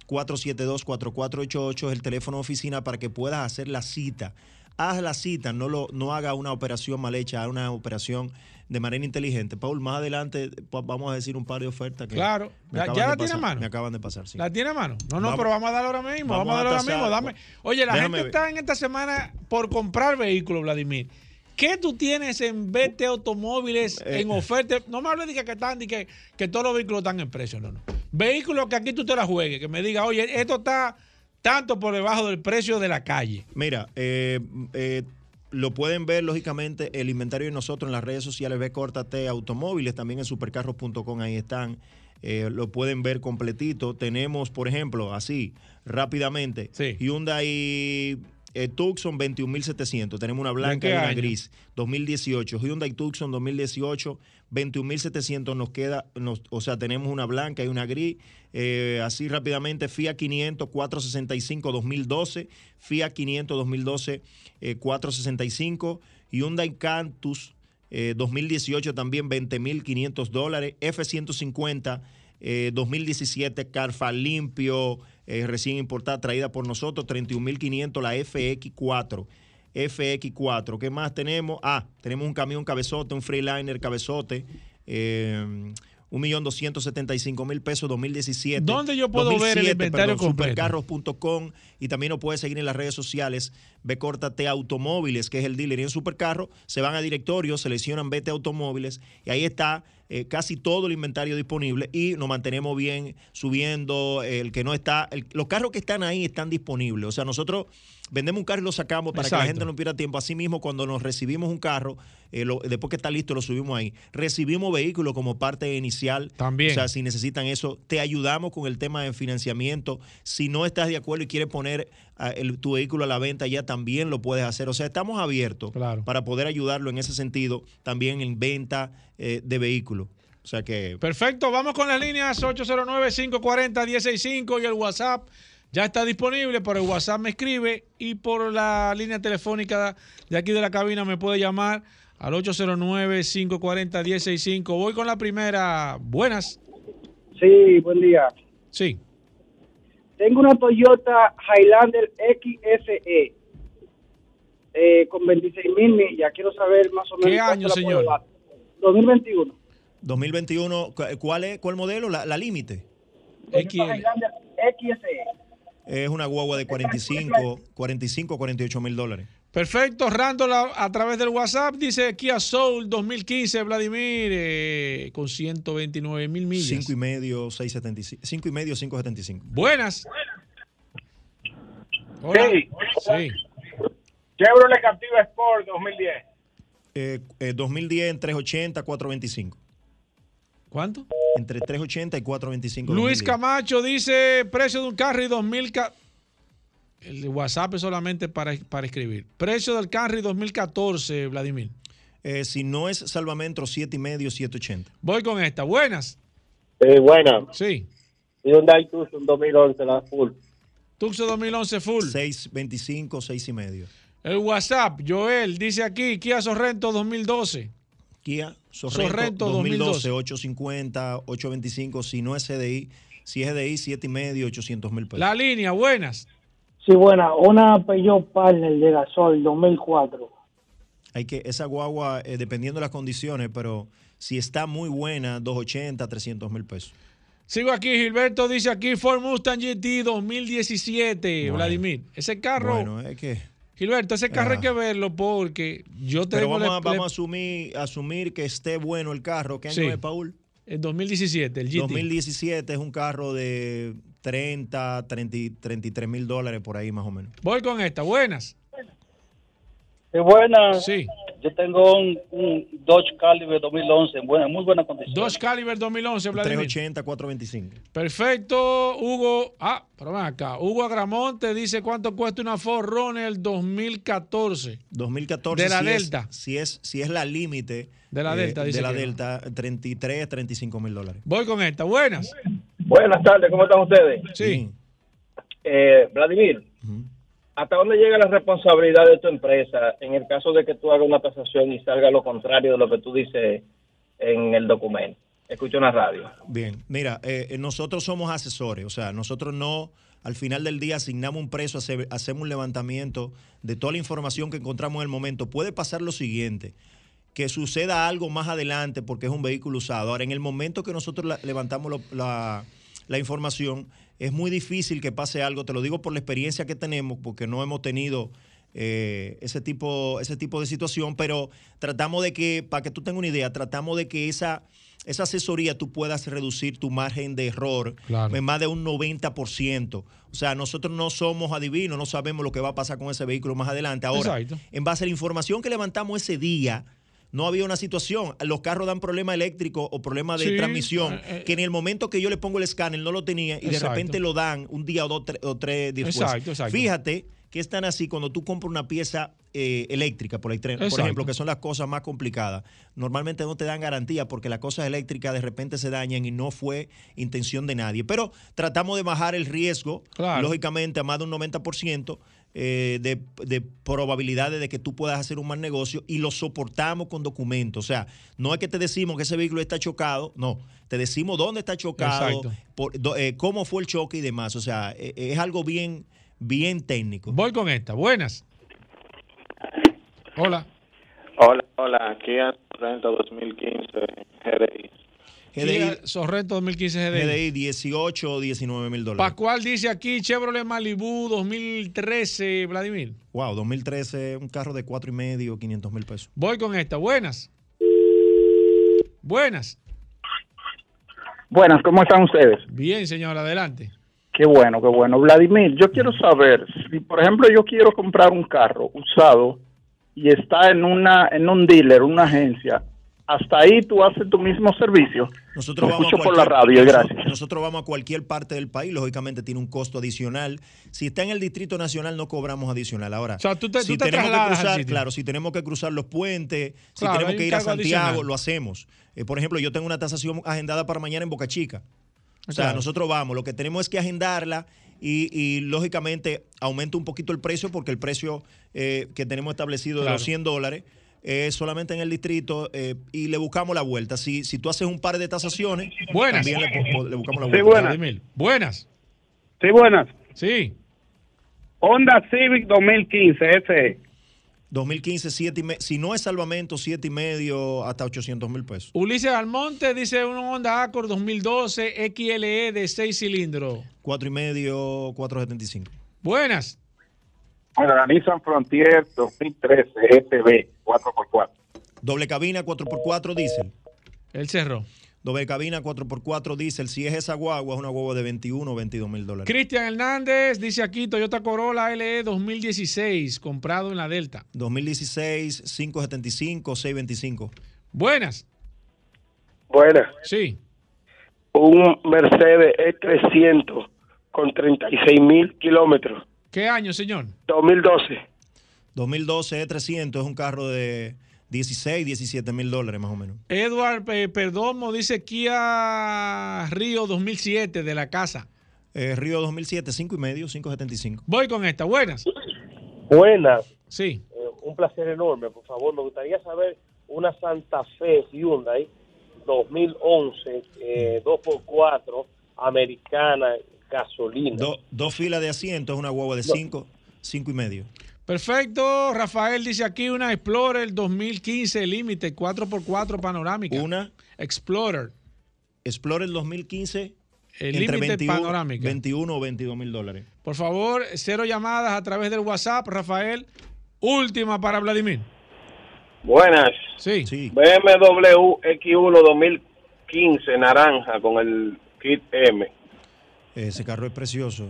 472-4488 es el teléfono de oficina para que puedas hacer la cita. Haz la cita, no, lo, no haga una operación mal hecha, haga una operación de manera inteligente. Paul, más adelante vamos a decir un par de ofertas que. Claro, ya, la tiene a mano. Me acaban de pasar, sí. ¿La tiene a mano? No, no, pero vamos a darle ahora mismo. Vamos, a darle ahora mismo. Dame. Oye, la gente está en esta semana por comprar vehículos, Vladimir. ¿Qué tú tienes en BT Automóviles eh, en oferta? No me hables de que, están, de que, que todos los vehículos están en precio, no, no. Vehículos que aquí tú te la juegues, que me diga, oye, esto está tanto por debajo del precio de la calle. Mira, eh, eh lo pueden ver, lógicamente, el inventario de nosotros en las redes sociales, ve T Automóviles, también en supercarros.com, ahí están. Eh, lo pueden ver completito. Tenemos, por ejemplo, así, rápidamente, Hyundai eh, Tucson 21.700. Tenemos una blanca y una gris. 2018. Hyundai Tucson 2018, 21.700 nos queda, o sea, tenemos una blanca y una gris. Eh, así rápidamente, Fiat 500, 465, 2012. Fiat 500, 2012, 465. Hyundai Cantus 2018 también 20.500 dólares. F-150 2017, Carfa limpio, recién importada, traída por nosotros, 31.500 la FX4. FX4. ¿Qué más tenemos? Ah, tenemos un camión cabezote, un Freeliner cabezote. Eh, 1.275.000 pesos 2017. ¿Dónde yo puedo ver el inventario completo? Supercarros.com y también nos puede seguir en las redes sociales. Ve Córtate Automóviles, que es el dealer y en Supercarro. Se van a directorio, seleccionan Vete Automóviles y ahí está eh, casi todo el inventario disponible y nos mantenemos bien subiendo. El que no está, los carros que están ahí están disponibles. O sea, nosotros vendemos un carro y lo sacamos para que la gente no pierda tiempo. Así mismo, cuando nos recibimos un carro, eh, después que está listo, lo subimos ahí. Recibimos vehículos como parte inicial. También. O sea, si necesitan eso, te ayudamos con el tema de financiamiento. Si no estás de acuerdo y quieres poner ah, tu vehículo a la venta, ya también lo puedes hacer. O sea, estamos abiertos para poder ayudarlo en ese sentido, también en venta eh, de vehículos. O sea que. Perfecto, vamos con las líneas 809-540-165 y el WhatsApp ya está disponible, por el WhatsApp me escribe y por la línea telefónica de aquí de la cabina me puede llamar al 809-540-165. Voy con la primera. Buenas. Sí, buen día. Sí. Tengo una Toyota Highlander XSE eh, con 26 mil millas. Quiero saber más o menos. ¿Qué año, señor? 2021. 2021. ¿Cuál es cuál modelo? La, la límite. Highlander XSE es una guagua de 45, 45, 48 mil dólares. Perfecto, Rándola a través del WhatsApp dice Kia Soul 2015, Vladimir, eh, con 129 mil millas. 5 y medio, 675. 5 y medio, 575. Buenas. Hola. Sí. sí. Chevrolet Captiva Sport 2010. Eh, eh, 2010 en 380, 425. ¿Cuánto? Entre 380 y 425. Luis Camacho dice precio de un carro y 2000. El WhatsApp es solamente para, para escribir. Precio del Camry 2014, Vladimir. Eh, si no es salvamentro, 7 y medio, 780. Voy con esta. Buenas. Eh, buenas. Sí. Y Hyundai Tucson 2011, la full. Tucson 2011 full. 625, 6 y medio. El WhatsApp, Joel, dice aquí, Kia Sorrento 2012. Kia Sorrento, 2012, 850, 825, si no es CDI, si es CDI, 7 y medio, 800 mil pesos. La línea, buenas. Sí, buena, una Peugeot Partner de gasol 2004. Hay que, esa guagua, eh, dependiendo de las condiciones, pero si está muy buena, 280, 300 mil pesos. Sigo aquí, Gilberto dice aquí Ford Mustang GT 2017, Bueno. Vladimir. Ese carro, Bueno, es que. Gilberto, ese carro Ah. hay que verlo porque yo Pero tengo vamos, a, el- vamos a asumir, asumir que esté bueno el carro. ¿Qué año Sí. es, Paul? el 2017, el GT. 2017 es un carro de 30, 30 y 33 mil dólares por ahí más o menos. Voy con esta, buenas. Qué buena. Sí. Yo tengo un, un Dodge Caliber 2011 en buena, muy buena condición. Dodge Caliber 2011, Vladimir. 380, 425. Perfecto, Hugo. Ah, pero ven acá. Hugo Agramonte dice cuánto cuesta una Ford Runner 2014. 2014 De la si Delta. Es, si, es, si es la límite eh, De la Delta, dice de la que no. Delta, 33, 35 mil dólares. Voy con esta, buenas. Buenas tardes, ¿cómo están ustedes? Sí. Eh, Vladimir, Ujú. ¿Hasta dónde llega la responsabilidad de tu empresa en el caso de que tú hagas una tasación y salga lo contrario de lo que tú dices en el documento? Escucho una radio. Bien, mira, eh, eh, nosotros somos asesores, o sea, nosotros no, al final del día asignamos un precio, hace- hacemos un levantamiento de toda la información que encontramos en el momento. Puede pasar lo siguiente, que suceda algo más adelante porque es un vehículo usado. Ahora, en el momento que nosotros la- levantamos la información, es muy difícil que pase algo, te lo digo por la experiencia que tenemos, porque no hemos tenido eh, ese, tipo, ese tipo de situación, pero tratamos de que, para que tú tengas una idea, tratamos de que esa, esa asesoría tú puedas reducir tu margen de error Claro. en más de un 90%. O sea, nosotros no somos adivinos, no sabemos lo que va a pasar con ese vehículo más adelante. Ahora, Exacto. en base a la información que levantamos ese día, no había una situación. Los carros dan problema eléctrico o problema de Sí, transmisión, eh, eh. que en el momento que yo le pongo el escáner no lo tenía y de Exacto. repente lo dan un día o dos tre- o tres días después. Exacto, exacto. Fíjate que es tan así cuando tú compras una pieza eh, eléctrica, por, el tren- por Exacto. ejemplo, que son las cosas más complicadas. Normalmente no te dan garantía porque las cosas eléctricas de repente se dañan y no fue intención de nadie. Pero tratamos de bajar el riesgo, Claro. lógicamente, a más de un 90%. Eh, de, de probabilidades de que tú puedas hacer un mal negocio y lo soportamos con documentos. O sea, no es que te decimos que ese vehículo está chocado, no, te decimos dónde está chocado, por- do- eh, cómo fue el choque y demás. O sea, eh, es algo bien, bien técnico. Voy con esta, buenas. Hola. Hola, hola, Kia Sorrento 2015 GDI. GDI, Sorrento 2015 GDI. GDI 18 o 19 mil dólares. Pascual dice aquí Chevrolet Malibu 2013, Vladimir. Wow, 2013, un carro de cuatro y medio, 500 mil pesos. Voy con esta, buenas. Buenas. Buenas, ¿cómo están ustedes? Bien, señor, adelante. Qué bueno, qué bueno. Vladimir, yo quiero saber si, por ejemplo, yo quiero comprar un carro usado y está en una en un dealer, una agencia. Hasta ahí tú haces tu mismo servicio. Nosotros Lo vamos escucho a por la cualquier- radio, nosotros- gracias. Nosotros vamos a cualquier parte del país, lógicamente tiene un costo adicional. Si está en el Distrito Nacional no cobramos adicional. Ahora, O sea, tú te- si tú te tenemos que cruzar, claro, si tenemos que cruzar los puentes, si tenemos que ir a Santiago, adicional. lo hacemos. Eh, por ejemplo, yo tengo una tasación agendada para mañana en Boca Chica. O sea, Claro. nosotros vamos, lo que tenemos es que agendarla y, y, lógicamente aumenta un poquito el precio porque el precio eh, que tenemos establecido de Claro. los 100 dólares es solamente en el distrito eh, y le buscamos la vuelta. Si, si tú haces un par de tasaciones, Buenas. también le, buscamos la Sí, vuelta. buenas. Vladimir. Buenas. Sí, buenas. Sí. Honda Civic 2015, ese. 2015, siete y me- si no es salvamento, siete y medio hasta 800 mil pesos. Ulises Almonte dice un Honda Accord 2012 XLE de 6 cilindros. Cuatro y medio, 475. Buenas. Bueno, la Nissan Frontier 2013 SB 4x4. Doble cabina, 4x4 diésel. Él cerró. Doble cabina, 4x4 diésel. Si es esa guagua, es una guagua de 21 o 22 mil dólares. Cristian Hernández dice aquí Toyota Corolla LE 2016, comprado en la Delta. 2016, 575, 625. Buenas. Buena. Sí. Un Mercedes E300 con 36 mil kilómetros. ¿Qué año, señor? 2012. 2012 E300 es un carro de 16, 17 mil dólares más o menos. Edward eh, Perdomo dice Kia Río 2007 de la casa. Eh, Río 2007, 5 y medio, 575. Voy con esta. Buenas. Buenas, Sí. eh, un placer enorme, por favor. Me gustaría saber una Santa Fe Hyundai 2011, eh, 2x4, americana, gasolina. Do- dos filas de asientos, una guagua de 5, 5 y medio. Perfecto. Rafael dice aquí una Explorer 2015 límite 4x4 panorámica. Una Explorer. Explorer 2015 El entre límite 21, panorámica. 21 o 22 mil dólares. Por favor, cero llamadas a través del WhatsApp, Rafael. Última para Vladimir. Buenas. Sí. BMW X1 2015 naranja con el kit M. Ese carro es precioso.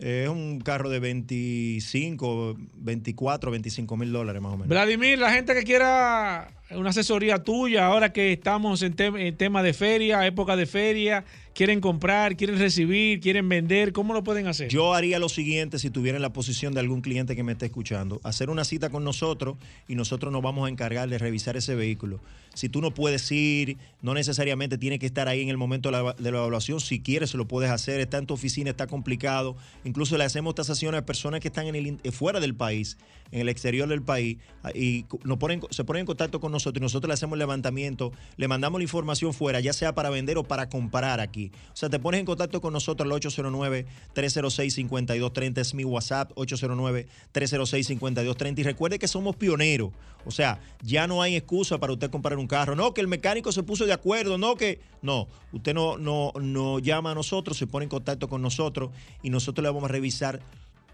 Es un carro de 25, 24, 25 mil dólares más o menos. Vladimir, la gente que quiera una asesoría tuya, ahora que estamos en, tem- en tema de feria, época de feria, quieren comprar, quieren recibir, quieren vender, ¿cómo lo pueden hacer? Yo haría lo siguiente si tuviera en la posición de algún cliente que me esté escuchando, hacer una cita con nosotros y nosotros nos vamos a encargar de revisar ese vehículo. Si tú no puedes ir, no necesariamente tienes que estar ahí en el momento de la, evaluación, si quieres lo puedes hacer, está en tu oficina, está complicado, incluso le hacemos tasaciones a personas que están en el, eh, fuera del país, en el exterior del país, ah, y nos ponen, se ponen en contacto con nosotros y nosotros le hacemos levantamiento, le mandamos la información fuera, ya sea para vender o para comprar aquí. O sea, te pones en contacto con nosotros al 809-306-5230, es mi WhatsApp, 809-306-5230. Y recuerde que somos pioneros. O sea, ya no hay excusa para usted comprar un carro. No, que el mecánico se puso de acuerdo, no que... No, usted no, no, no llama a nosotros, se pone en contacto con nosotros y nosotros le vamos a revisar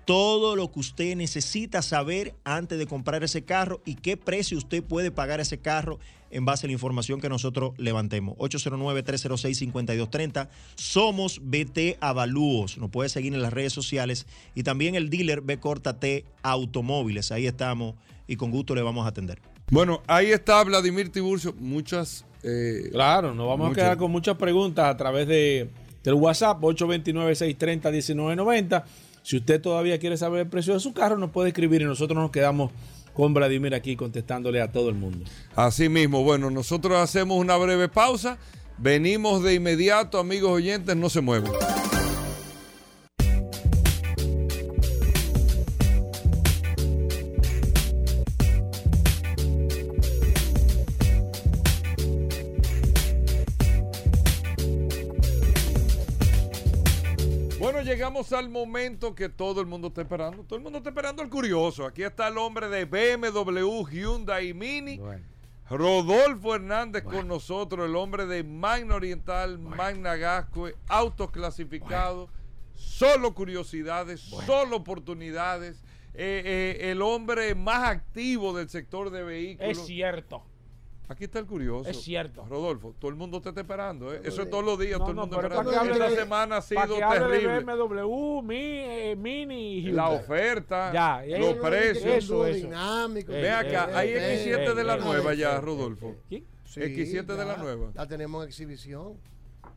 todo lo que usted necesita saber antes de comprar ese carro y qué precio usted puede pagar ese carro en base a la información que nosotros levantemos. 809-306-5230. Somos BT Avalúos. Nos puede seguir en las redes sociales y también el dealer B Corta T Automóviles. Ahí estamos y con gusto le vamos a atender. Bueno, ahí está Vladimir Tiburcio. Muchas. eh, Claro, nos vamos muchas- a quedar con muchas preguntas a través de, del WhatsApp 829-630-1990. Si usted todavía quiere saber el precio de su carro, nos puede escribir y nosotros nos quedamos con Vladimir aquí contestándole a todo el mundo. Así mismo, bueno, nosotros hacemos una breve pausa. Venimos de inmediato, amigos oyentes, no se muevan. Llegamos al momento que todo el mundo está esperando. Todo el mundo está esperando al curioso. Aquí está el hombre de BMW, Hyundai y Mini. Rodolfo Hernández con nosotros, el hombre de Magna Oriental, Magna Gascue, autos clasificados, solo curiosidades, solo oportunidades. Eh, eh, el hombre más activo del sector de vehículos. Es cierto. Aquí está el curioso. Es cierto. Rodolfo, todo el mundo te está esperando. ¿eh? Eso es todos los días, No, todo el no, mundo pero esperando. para que Esta de- semana ha sido para que hable de terrible. BMW, Mi, eh, Mini La oferta, Ya, y los ahí- precios. Eso, eso. dinámico. Ve acá, hay X7 de la nueva ya, Rodolfo. Sí, X7 de la ya, nueva. La tenemos en exhibición.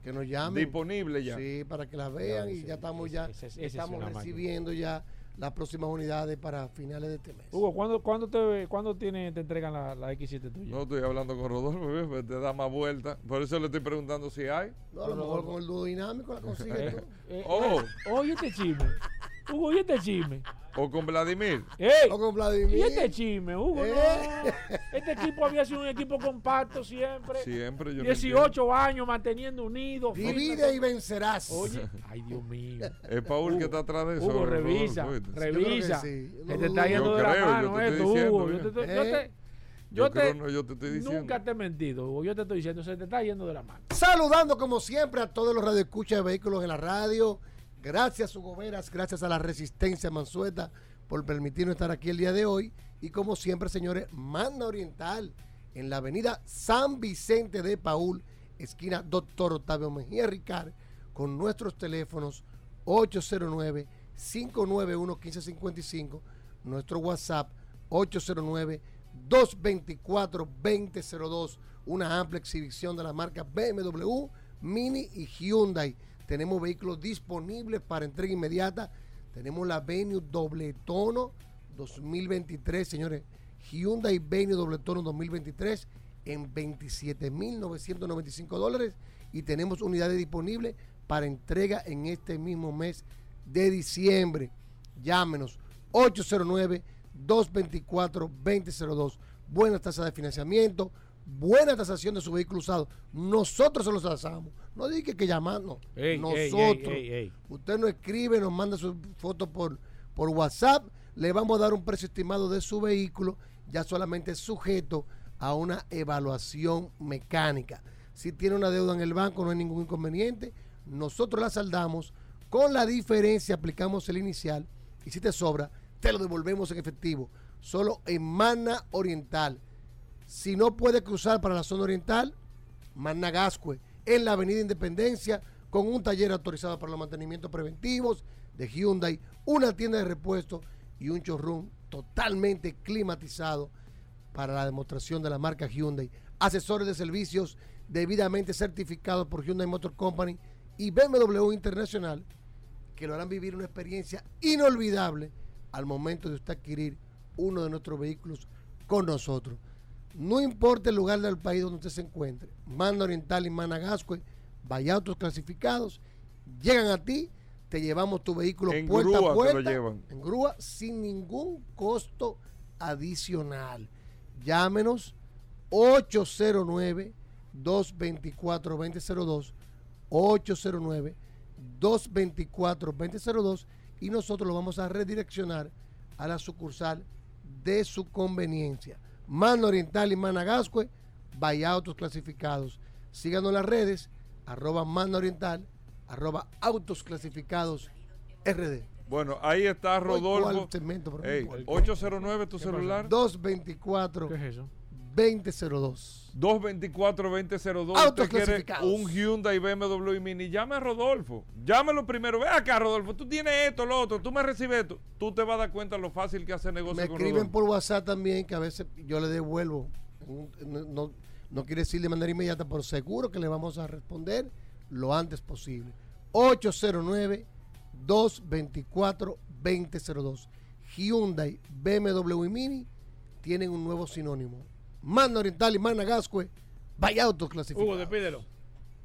Que nos llamen. Disponible ya. Sí, para que la vean Ya, y ya estamos ese- ya ese- ese es estamos recibiendo ya las próximas unidades para finales de este mes. Hugo, ¿cuándo, cuándo, te, ¿cuándo tiene, te entregan la, la X7 tuya? No estoy hablando con Rodolfo. Pues te da más vuelta. Por eso le estoy preguntando si hay. No, a lo mejor con el dúo dinámico la consigues tú. Eh, Oh. eh, oye este chisme. Hugo, oye este chisme. O con Vladimir. ¡Ey! O con Vladimir. Y este chisme, Hugo, Eh. no. Este equipo había sido un equipo compacto siempre. Siempre yo no 18 años manteniendo unidos. Divide y vencerás. Oye, ay Dios mío. Es Paul que está atrás de eso. Hugo, revisa, revisa. Que sí. Te está yendo Yo de la mano yo te estoy esto, diciendo, Hugo. Yo te, estoy- yo Eh. te- Yo yo te- creo, no, yo te estoy diciendo. nunca te he mentido, Hugo. Yo te estoy diciendo, se te está yendo de la mano. Saludando como siempre a todos los radioescuchas de vehículos en la radio. Gracias, Hugo Veras, gracias a la Resistencia Mansueta por permitirnos estar aquí el día de hoy. Y como siempre, señores, Manda Oriental en la avenida San Vicente de Paul, esquina Doctor Octavio Mejía Ricard, con nuestros teléfonos 809-591-1555, nuestro WhatsApp 809-224-2002, una amplia exhibición de la marca BMW, Mini y Hyundai. Tenemos vehículos disponibles para entrega inmediata. Tenemos la Venue doble tono 2023, señores. Hyundai Venue doble tono 2023 en 27.995 dólares y tenemos unidades disponibles para entrega en este mismo mes de diciembre. Llámenos 809-224-2002. Buena tasa de financiamiento, buena tasación de su vehículo usado. Nosotros se los tasamos. No dije que llamando. Ey, Nosotros. ey, ey, ey. Usted nos escribe, nos manda su foto por, por WhatsApp. Le vamos a dar un precio estimado de su vehículo, ya solamente sujeto a una evaluación mecánica. Si tiene una deuda en el banco, no hay ningún inconveniente. nosotros la saldamos, con la diferencia aplicamos el inicial y si te sobra, te lo devolvemos en efectivo. Solo en Mana Oriental. Si no puede cruzar para la zona oriental, Mana Gascue, en la Avenida Independencia, con un taller autorizado para los mantenimientos preventivos de Hyundai, una tienda de repuesto y un showroom totalmente climatizado para la demostración de la marca Hyundai. Asesores de servicios debidamente certificados por Hyundai Motor Company y BMW Internacional que lo harán vivir una experiencia inolvidable al momento de usted adquirir uno de nuestros vehículos con nosotros. No importa el lugar del país donde usted se encuentre, Manda Oriental y Managascue, vaya autos clasificados, llegan a ti, te llevamos tu vehículo En puerta grúa a puerta, lo llevan. en grúa, sin ningún costo adicional. Llámenos 809 224 2002 809 224 2002 y nosotros lo vamos a redireccionar a la sucursal de su conveniencia. Mano Oriental y Managascue, vaya autos clasificados. Síganos en las redes, arroba Mano Oriental, arroba autos clasificados RD. Bueno, ahí está Rodolfo. ¿cuál segmento, por Ey, favor? 809 tu celular. 224 ¿Qué es eso? 2002. 224-2002. Autos Usted quiere clasificados. un Hyundai BMW Mini. Llame a Rodolfo. Llámelo primero. Ve acá, Rodolfo. Tú tienes esto, lo otro. Tú me recibes esto. Tú te vas a dar cuenta lo fácil que hace negocio Me con escriben Rodolfo. por WhatsApp también que a veces yo le devuelvo. No, no- no quiere decir de manera inmediata, pero seguro que le vamos a responder lo antes posible. 809-224-2002. Hyundai, BMW Mini tienen un nuevo sinónimo. Manda Oriental y Manda Gascue, vaya autos clasificados. Hugo, despídelo.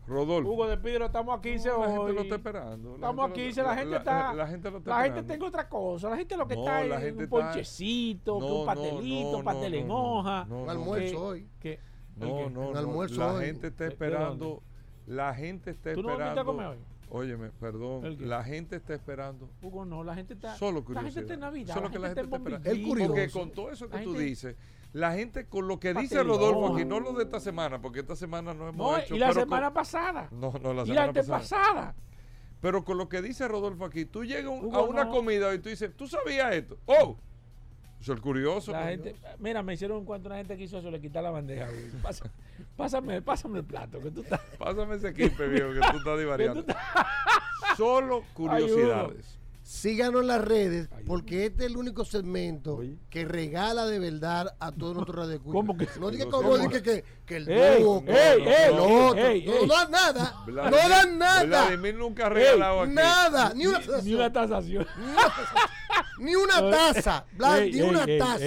Rodolfo. Hugo, despídelo. Estamos a 15 No, la hoy. gente lo está esperando. La Estamos a gente lo- 15. La gente la- está. la gente lo está La gente esperando. tenga otra cosa. La gente lo que No, está la es gente un está- ponchecito, No, un pastelito, no, no, pastel en hoja. no, Un almuerzo que- hoy. que- No, no, Un no. almuerzo La hoy. gente está ¿De- de esperando. La gente está ¿Tú no a esperando. comer hoy? Óyeme, perdón. La gente está esperando. Hugo, no, la gente está. Solo La gente curiosidad. está en Navidad. Solo que la gente está está esperando. El curioso. Porque con todo eso que La tú gente- dices, la gente con lo que dice. Rodolfo aquí, no lo de esta semana, porque esta semana no hemos No, hecho. y la semana con- pasada. No, no, la y la semana pasada. antepasada. Pero con lo que dice Rodolfo aquí, tú llegas un- Hugo, a una no. comida y tú dices, ¿tú sabías esto? ¡Oh! El curioso. La coño. gente, mira, me hicieron un cuento, una gente que hizo eso, le quita la bandeja. güey. Pasa- pásame, pásame el plato, que tú estás. Pásame ese equipo, viejo, que tú estás divariando. Solo curiosidades. Síganos en las redes, porque este es el único segmento Oye. que regala de verdad a todos nuestros radioescuchas. ¿Cómo que- No diga como diga que, que el otro. ey, no, ey. no dan nada. Vladimir- no dan nada. Vladimir nunca ha regalado aquí. Nada. Ni una Ni taza. una tasación. Ni una taza. Ni una taza.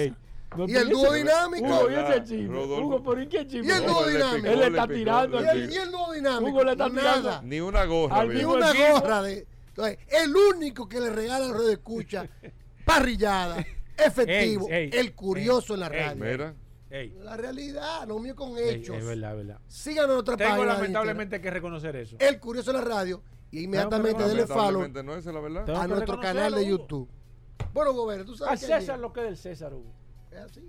No, Y el dúo dinámico. Hugo, y ese chisme. Hugo, ¿por qué chisme? Y el dúo No, dinámico. Él le está tirando Y el, dúo dinámico. Hugo le está tirando. Ni una gorra, Ni una gorra de. Entonces, el único que le regala al radio escucha, parrillada, efectivo, Ey, ey, el curioso en la radio. Mira, Ey, La realidad, lo mío con ey, hechos. es verdad, es verdad. Síganos en nuestra Tengo página. lamentablemente que reconocer eso. El curioso en la radio. Y inmediatamente denle follow lamentablemente no esa es la verdad. Tengo a nuestro canal de Hugo. YouTube. Bueno, Gobernador, tú A sabes que César ayer, lo que es del César, Hugo. es así.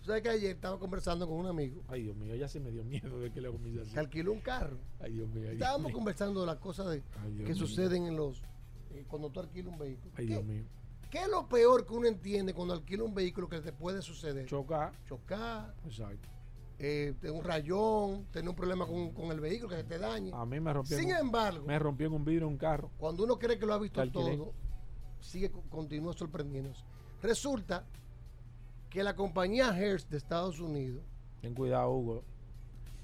Tú sabes que ayer estaba conversando con un amigo Ay, Dios mío, ya se me dio miedo de que le comience así. que alquiló un carro. Ay, Dios mío. Ay, Dios Estábamos mío. conversando de las cosas de, Ay, que mío. suceden en los eh, cuando tú alquilas un vehículo. Ay, ¿Qué, Dios mío. qué es lo peor que uno entiende cuando alquila un vehículo que te puede suceder? Chocar. Chocar, Exacto. eh, un rayón, tener un problema con, con el vehículo que se te dañe. A mí me rompió. Sin un- embargo, me rompió en un vidrio un carro. cuando uno cree que lo ha visto todo, sigue continúa sorprendiéndose. Resulta que la compañía Hertz de Estados Unidos Ten cuidado, Hugo.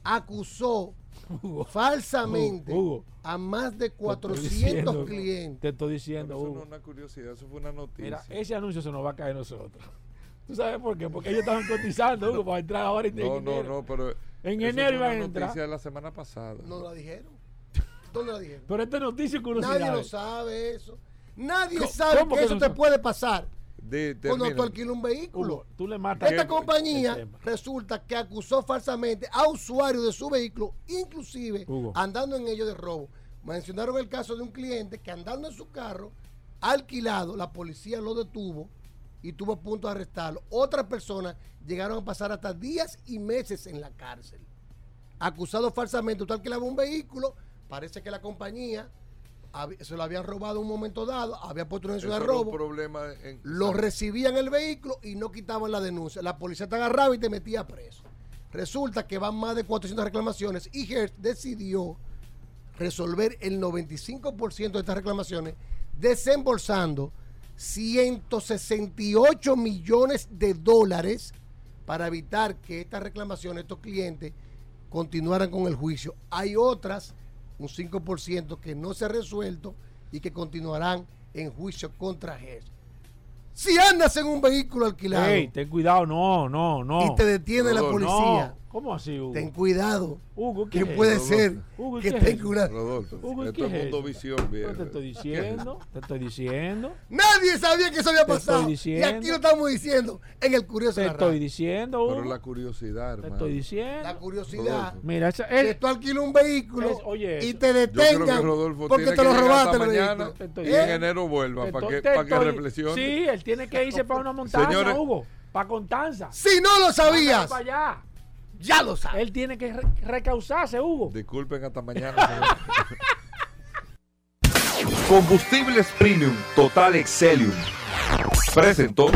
acusó Hugo. falsamente Hugo. a más de Te estoy 400 diciendo, clientes. Te estoy Pero diciendo, eso no es una curiosidad, eso fue una noticia. Mira, ese anuncio se nos va a caer a nosotros. ¿Tú sabes por qué? Porque ellos estaban cotizando, Hugo, para entrar ahora en no, no, enero. no, pero. En enero iban a entrar. noticia de la semana pasada. No la dijeron. ¿Dónde la dijeron? Pero esta es noticia y curiosidad. Nadie lo sabe eso. Nadie ¿Cómo- sabe cómo que que eso no te sabe? puede pasar De, cuando tú alquilas un vehículo. Hugo, tú le matas. Esta compañía resulta que acusó falsamente a usuarios de su vehículo, inclusive Hugo. andando en ellos de robo. Mencionaron el caso de un cliente que andando en su carro, alquilado, la policía lo detuvo y tuvo a punto de arrestarlo. Otras personas llegaron a pasar hasta días y meses en la cárcel. Acusado falsamente, usted alquilaba un vehículo, parece que la compañía se lo habían robado en un momento dado, había puesto una denuncia de robo, problema en- lo recibían el vehículo y no quitaban la denuncia. La policía te agarraba y te metía preso. Resulta que van más de 400 reclamaciones y Hertz decidió resolver el 95% de estas reclamaciones desembolsando 168 millones de dólares para evitar que estas reclamaciones, estos clientes, continuaran con el juicio. Hay otras, un 5% que no se ha resuelto y que continuarán en juicio contra Hertz. Si andas en un vehículo alquilado Ey, ten cuidado, no, no, no. y te detiene la policía, no. ¿Cómo así, Hugo? ten cuidado. Hugo, ¿qué puede ser Hugo, que ¿qué es tenga eso? una... Rodolfo, Hugo, ¿y esto qué es mundo visión, viejo. Te estoy diciendo, te estoy diciendo, Nadie sabía que eso había Te estoy pasado. Y aquí lo estamos diciendo en el curioso te de la estoy diciendo, Hugo. Pero la curiosidad, te hermano. estoy diciendo. La curiosidad. Rodolfo. Mira, esa- Que tú alquilas un vehículo Es- oye, y te detengan porque te lo robaste el mañana. Te y en enero vuelva te para que, te para que reflexione. Sí, él tiene que irse para una montaña. Hugo. Para Constanza. Si no lo sabías, Para allá. Ya lo sabes. Él tiene que re- recausarse, Hugo. Disculpen hasta mañana. Combustibles Premium Total Excelium. Presentó.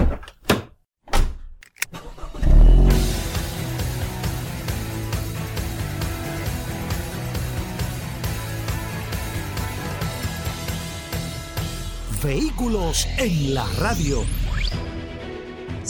Vehículos en la radio.